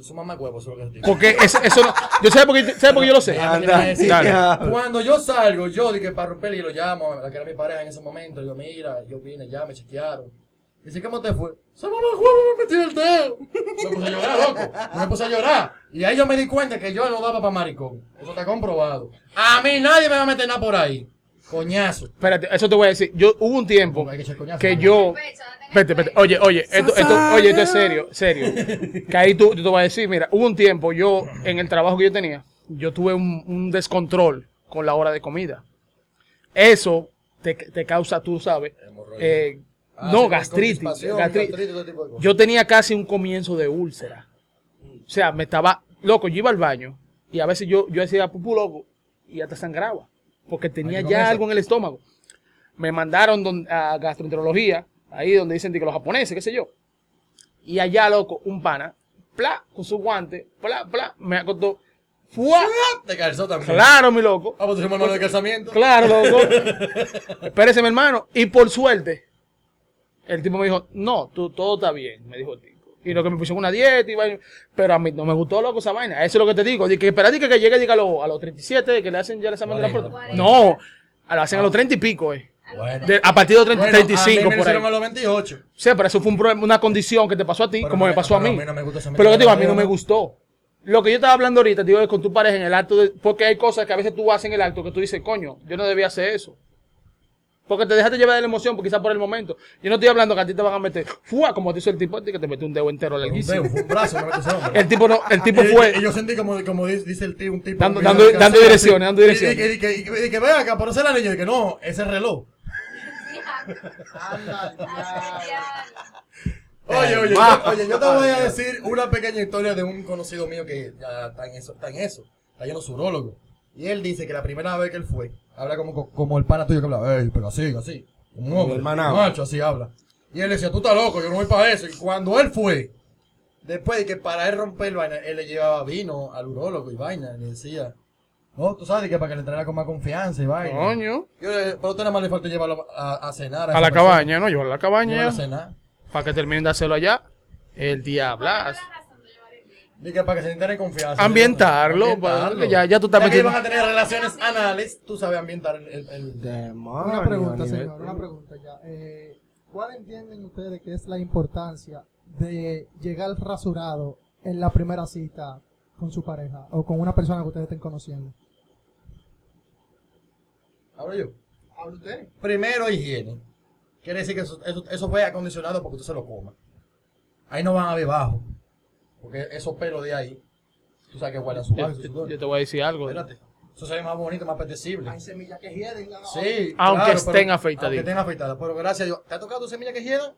Su mamá huevo, eso es lo que te digo. Porque eso, eso no. Yo sé porque, ¿sabes por qué yo lo sé. Decir. Dale. Cuando yo salgo, yo dije para romper y lo llamo, a la que era mi pareja en ese momento, digo, mira, yo vine ya, me chequearon. Dice, ¿cómo te fue? Se mamá me metió el dedo. Me puse a llorar, loco. Me puse a llorar. Y ahí yo me di cuenta que yo no daba para maricón. Eso está comprobado. A mí nadie me va a meter nada por ahí. Coñazo. Espérate, eso te voy a decir. Yo hubo un tiempo Hay que echar coñazo. que yo. No Espérate, espérate. Oye, oye, esto, esto, oye, esto es serio, serio. Que ahí tú, tú te voy a decir, mira, hubo un tiempo, yo, en el trabajo que yo tenía, yo tuve un, un descontrol con la hora de comida. Eso te, te causa, tú sabes, eh, Ah, no, sí, gastritis, constipación, gastritis. gastritis, todo tipo de cosas. Yo tenía casi un comienzo de úlcera. O sea, me estaba, loco, yo iba al baño y a veces yo, yo hacía pupú loco y hasta sangraba. Porque tenía ya eso. algo en el estómago. Me mandaron don- a gastroenterología, ahí donde dicen que los japoneses, qué sé yo. Y allá, loco, un pana, pla, con su guante, pla, pla, me acostó. ¡Fua! Te calzó también. Claro, mi loco. Vamos a hacer manual de calzamiento. Claro, loco. <laughs> Espérese, mi hermano. Y por suerte, el tipo me dijo, no, tú, todo está bien, me dijo el tipo. Y lo que me pusieron una dieta y vaina. Pero a mí no me gustó, loco, esa vaina. Eso es lo que te digo. Dije, que espera, que llegue diga, a, los, a los 37, que le hacen ya el examen de la próstata. No, lo hacen a los 30 y pico, eh. Bueno. De- a partir de los 30, Bueno, a mí 35, me por ahí. hicieron a los 28. O sea, pero eso fue un problema, una condición que te pasó a ti, Pero como me- me pasó a mí. a mí no me gusta esa pero lo que te digo, a mí no me gustó. Lo que yo estaba hablando ahorita, digo, es con tu pareja en el acto de. Porque hay cosas que a veces tú haces en el acto que tú dices, coño, yo no debía hacer eso. Porque te dejaste llevar de la emoción, porque quizás por el momento. Yo no estoy hablando que a ti te van a meter, ¡fua! Como te hizo el tipo este que te metió un dedo entero Un larguísimo. dedo, un brazo, ese. El tipo no, el tipo fue. Y yo sentí como, como dice el tío, un tipo. Dando- dando- dando direcciones, dando direcciones. Y, y, y, que- y que- y que ve acá, por la niña, y que no, ese es el reloj. <laughs> Oye, oye, oye, yo te voy a decir una pequeña historia de un conocido mío que ya está en eso, está en eso, está lleno de urólogo. Y él dice que la primera vez que él fue, habla como, como el pana tuyo que habla, ey, pero así, así, como un hombre, hermanao. macho, así habla. Y él decía, tú estás loco, yo no voy para eso. Y cuando él fue, después de que para él romper vaina, él le llevaba vino al urólogo y vaina, y le decía, no, tú sabes que para que le entrara con más confianza y vaina. Coño. Yo le, pero a usted nada más le falta llevarlo a, a cenar. A esa la persona. cabaña, ¿no? Yo a la Llevarlo cabaña. a cenar. Para que terminen de hacerlo allá. El ¿Cuál Dice para que se enteren confianza. Ambientarlo, para- ya- ya tú estás metiendo- van a tener relaciones anales, tú sabes ambientar el... el, el- Demonio, Una pregunta, nivel- señor, una pregunta ya. Eh, ¿Cuál entienden ustedes que es la importancia de llegar rasurado en la primera cita con su pareja o con una persona que ustedes estén conociendo? Hablo yo. ¿Habla usted? Primero, higiene. Quiere decir que eso, eso, eso fue acondicionado porque tú se lo comas. Ahí no van a ver bajo. Porque esos pelos de ahí, tú sabes que huelen a Yo, sudor. yo te voy a decir algo. Espérate. Eso se ve más bonito, más apetecible. Hay semillas que hieden. Sí, Aunque claro, estén pero- afeitaditas. Aunque estén afeitadas. Pero gracias a Dios. ¿Te ha tocado tu semilla que hieda?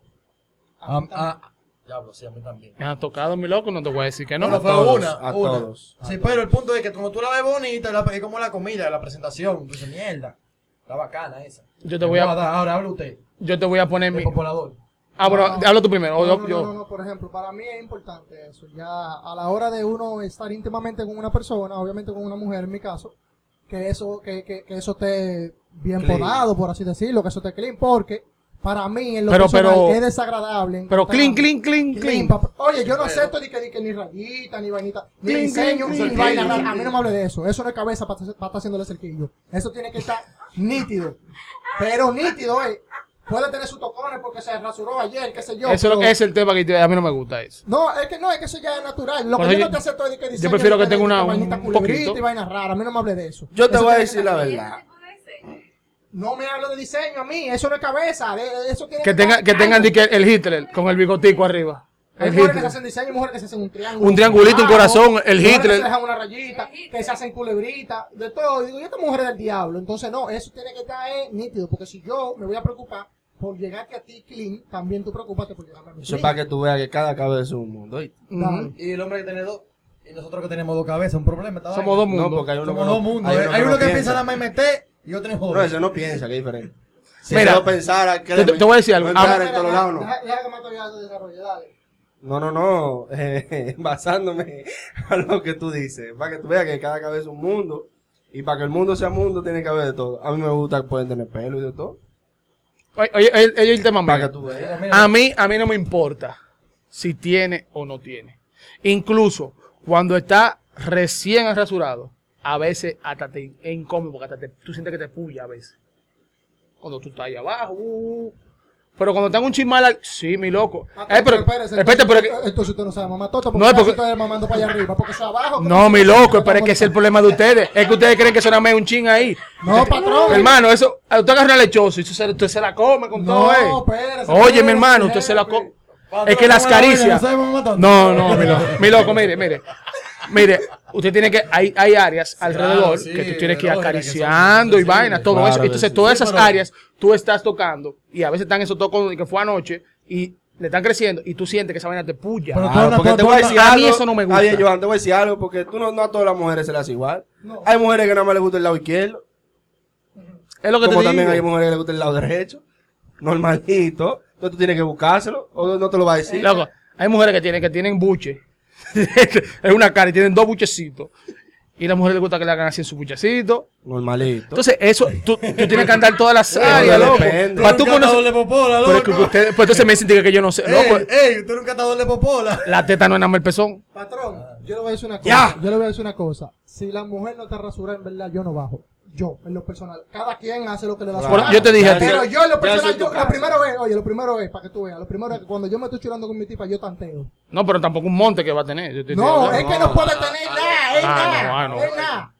Ah, ah, diablo, sí, a mí también. Me han tocado, mi loco, no te voy a decir que no. No, fue todos, una, a una. todos. Sí, pero el punto es que como tú la ves bonita, la, es como la comida, la presentación. Tú dices, mierda, está bacana esa. Yo te voy a, dar, ahora habla usted, yo te voy a poner el mi... populador. Ah, bueno, No, no. habla tú primero. o No, yo- no, yo- no, no, por ejemplo, para mí es importante eso. Ya a la hora de uno estar íntimamente con una persona, obviamente con una mujer en mi caso, que eso, que, que, que eso esté bien Clean. podado, por así decirlo, que eso esté clean, porque para mí en lo Pero- personal pero- es desagradable. Pero clean, clean, clean, clean. papá. Oye, yo no acepto ni que, ni que ni rayita, ni vainita, ni Clean, diseño, clean, ni clean, vaina clean, rara. A mí no me hable de eso. Eso no es cabeza para estar haciéndole cerquillo. Eso tiene que estar nítido. Pero nítido, eh. Puede tener sus tocones porque se rasuró ayer, qué sé yo. Eso es lo- pero- es el tema que a mí no me gusta eso. no, es que no, es que eso ya es natural. Lo Por que yo yo- no te acepto es que diseño, prefiero de que tenga una- un culebrita poquito. y vainas raras. A mí no me hable de eso. Yo te Eso voy a decir la estar- ¿Y ese verdad. No me hablo de diseño a mí, eso no es cabeza. de- eso tiene Que, tenga, que tengan el Hitler con el bigotico arriba. Hay El mujeres que se Hitler. hacen diseño mujeres que se hacen un triángulo. Un triangulito, un corazón, el Hitler. Que se dejan una rayita, que se hacen culebrita, de todo. Y digo, yo esta mujer es del diablo. Entonces, no, eso tiene que estar eh, nítido. Porque si yo me voy a preocupar por llegarte a ti clean, también tú preocupate por llegarme a mí Eso es para que tú veas que cada cabeza es un mundo. Y el hombre que tiene dos. Y nosotros que tenemos dos cabezas, un problema. Somos dos No, mundos. porque hay uno Somos que dos no- mundos. hay uno hay que uno no que piensa. piensa nada más en y otro en No, joder. ese no piensa, que es diferente. Si Mira, yo pensara que te- te- voy a decir algo. No Ah, en todos lados, no. Deja, deja que Mato ya se desarrolle, dale. No, no, no. eh, <laughs> basándome a lo que tú dices. Para que tú veas que cada cabeza es un mundo. Y para que el mundo sea mundo, tiene que haber de todo. A mí me gusta que pueden tener pelo y de todo. Oye, oye, el tema Para tú. A mí, a mí no me importa si tiene o no tiene. Incluso cuando está recién rasurado, a veces hasta te es incómodo porque hasta te- tú sientes que te puya a veces. Cuando tú estás ahí abajo. uh, pero cuando tengo un chismal, al- sí, mi loco. Eh, pero, espérese, espérate, pero es que- entonces, usted no sabe mamá No, porque es no, porque- usted mamando para allá arriba, porque abajo. no, mi loco, pero es que ese es el problema de ustedes. Es que ustedes creen que suena medio un chin ahí. No, patrón. Hermano, eso, usted agarra una lechosa y usted se, usted se la come con No, todo, eh. espérese, Oye, espérese, mi hermano, usted se la come. Es que las caricias. No, no, mi loco, mi loco, mire, mire. Mire, usted tiene que, hay, hay áreas alrededor sí, que tú tienes que ir que acariciando y vaina, todo Claro eso. Entonces, sí. todas Sí, esas pero- áreas tú estás tocando y a veces están esos tocos que fue anoche y le están creciendo y tú sientes que esa vaina te puya. Pero Claro, porque te voy a decir a algo. mí eso no me gusta. Está bien, Joan, te voy a decir algo porque tú no, no a todas las mujeres se las hace igual. Hay mujeres que nada más les gusta el lado izquierdo. es lo que Como te también hay mujeres que les gusta el lado derecho. Normalito. Entonces tú tienes que buscárselo. O no te lo va a decir. Loco, hay mujeres que tienen, que tienen buche. <laughs> es una cara y tienen dos buchecitos. Y a las mujeres les gusta que le hagan así en su buchecito. Normalito. Entonces, eso, tú, tú tienes que andar todas las <laughs> áreas, Pero loco. depende. Para tú de popola, Pero es que loco. ustedes, pues entonces me dicen que yo no sé. Ey, Loco, ey, usted nunca ha estado de popola. la teta no es nada más el pezón. Patrón, yo le voy a decir una cosa. Ya. Yo le voy a decir una cosa. Si la mujer no está rasurada, en verdad, yo no bajo. Yo, en lo personal. Cada quien hace lo que le da su Por- gana. yo te dije a ti. Pero yo en lo personal, yo, lo primero es, oye, lo primero es, para que tú veas, lo primero es que cuando yo me estoy chulando con mi tipa, yo tanteo. No, pero tampoco un monte que va a tener. Yo te No, es que no puede tener nada, es nada, ah, es nada.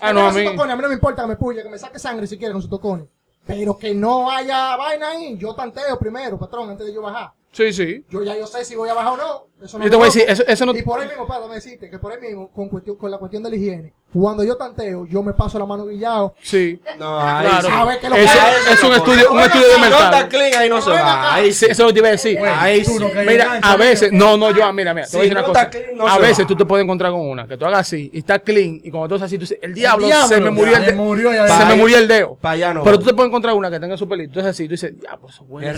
Ah, no, a mí. A mí no me importa que me puye, que me saque sangre si quiere con sus tocones. Pero que no haya vaina ahí, yo tanteo primero, patrón, antes de yo bajar. Sí, sí. Yo ya yo sé si voy a bajar o no. Eso no Yo te voy a decir, eso, eso no. Y por ahí mismo, para me decirte que por ahí mismo, con, cuestión, con la cuestión de la higiene, cuando yo tanteo, yo me paso la mano guillado. Sí. No, ahí Claro. sí. A ver qué lo Eso que- es un estudio, un estudio de Si no está clean, ahí no se va. Ahí Sí, eso es lo que te iba a decir. Ahí sí. Mira, a veces, no, no, yo, mira, mira, te voy a decir una cosa. está clean, no a veces va. tú te puedes encontrar con una, que tú hagas así y está clean y cuando tú haces así, tú dices, el diablo, diablo, se me murió ya, el se dedo. Se me murió el dedo. Pa' allá no Pero tú te puedes encontrar una que tenga su pelito. Entonces así, tú dices, ya, pues huele.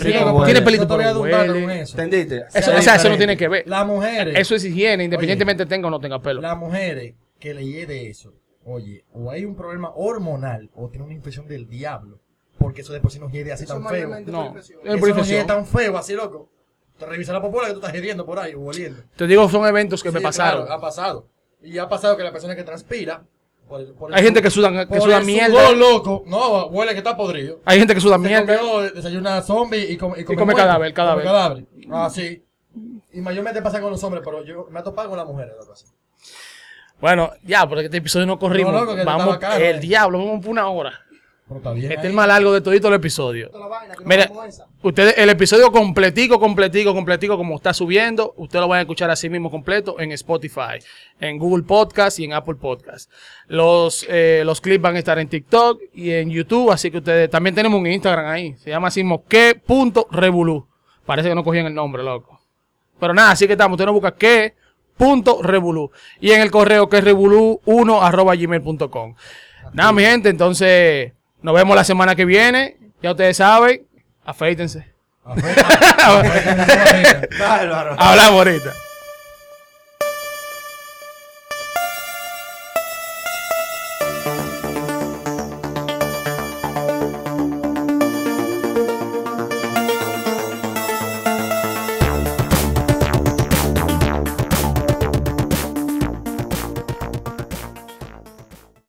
Tiene pelito, Yo te voy a pero dar un dato con huele. eso. ¿Entendiste? O sea, eso no tiene que ver. Las mujeres. Eso es higiene, independientemente tenga o no tenga pelo. Las mujeres que le de eso, oye, o hay un problema hormonal o tiene una infección del diablo, porque eso de por sí nos hiede así Eso tan feo. No. Eso nos hiede tan feo, así loco. Te revisa la popola que tú estás hediendo por ahí o oliendo. Te digo, son eventos que me pasaron. claro, ha pasado. Y ha pasado que la persona que transpira. por el- por el Hay gente que sudan, que el mierda. sudor, loco. No, huele que está podrido. Hay gente que suda Se mierda. comió, desayuna zombie y come, y come, cadáver, cadáver. Come cadáver. Ah, sí. Y mayormente pasa con los hombres, pero yo me ha topado con las mujeres. loco, así. Bueno, ya, porque este episodio no corrimos. No, que vamos, el eh. diablo, vamos por una hora. Este es el más largo de todito el episodio. Vaina, que Mira, ustedes, el episodio completico, completico, completico, como está subiendo, ustedes lo van a escuchar así mismo completo en Spotify, en Google Podcast y en Apple Podcast. Los, eh, los clips van a estar en TikTok y en YouTube, así que ustedes también tenemos un Instagram ahí, se llama así que.revolú. Parece que no cogían el nombre, loco. Pero nada, así que estamos. Usted nos busca que punto revolú. Y en el correo que es revolú1 arroba gmail.com. Nada, mi gente, entonces nos vemos la semana que viene. Ya ustedes saben, afeítense. <laughs> Hablamos ahorita.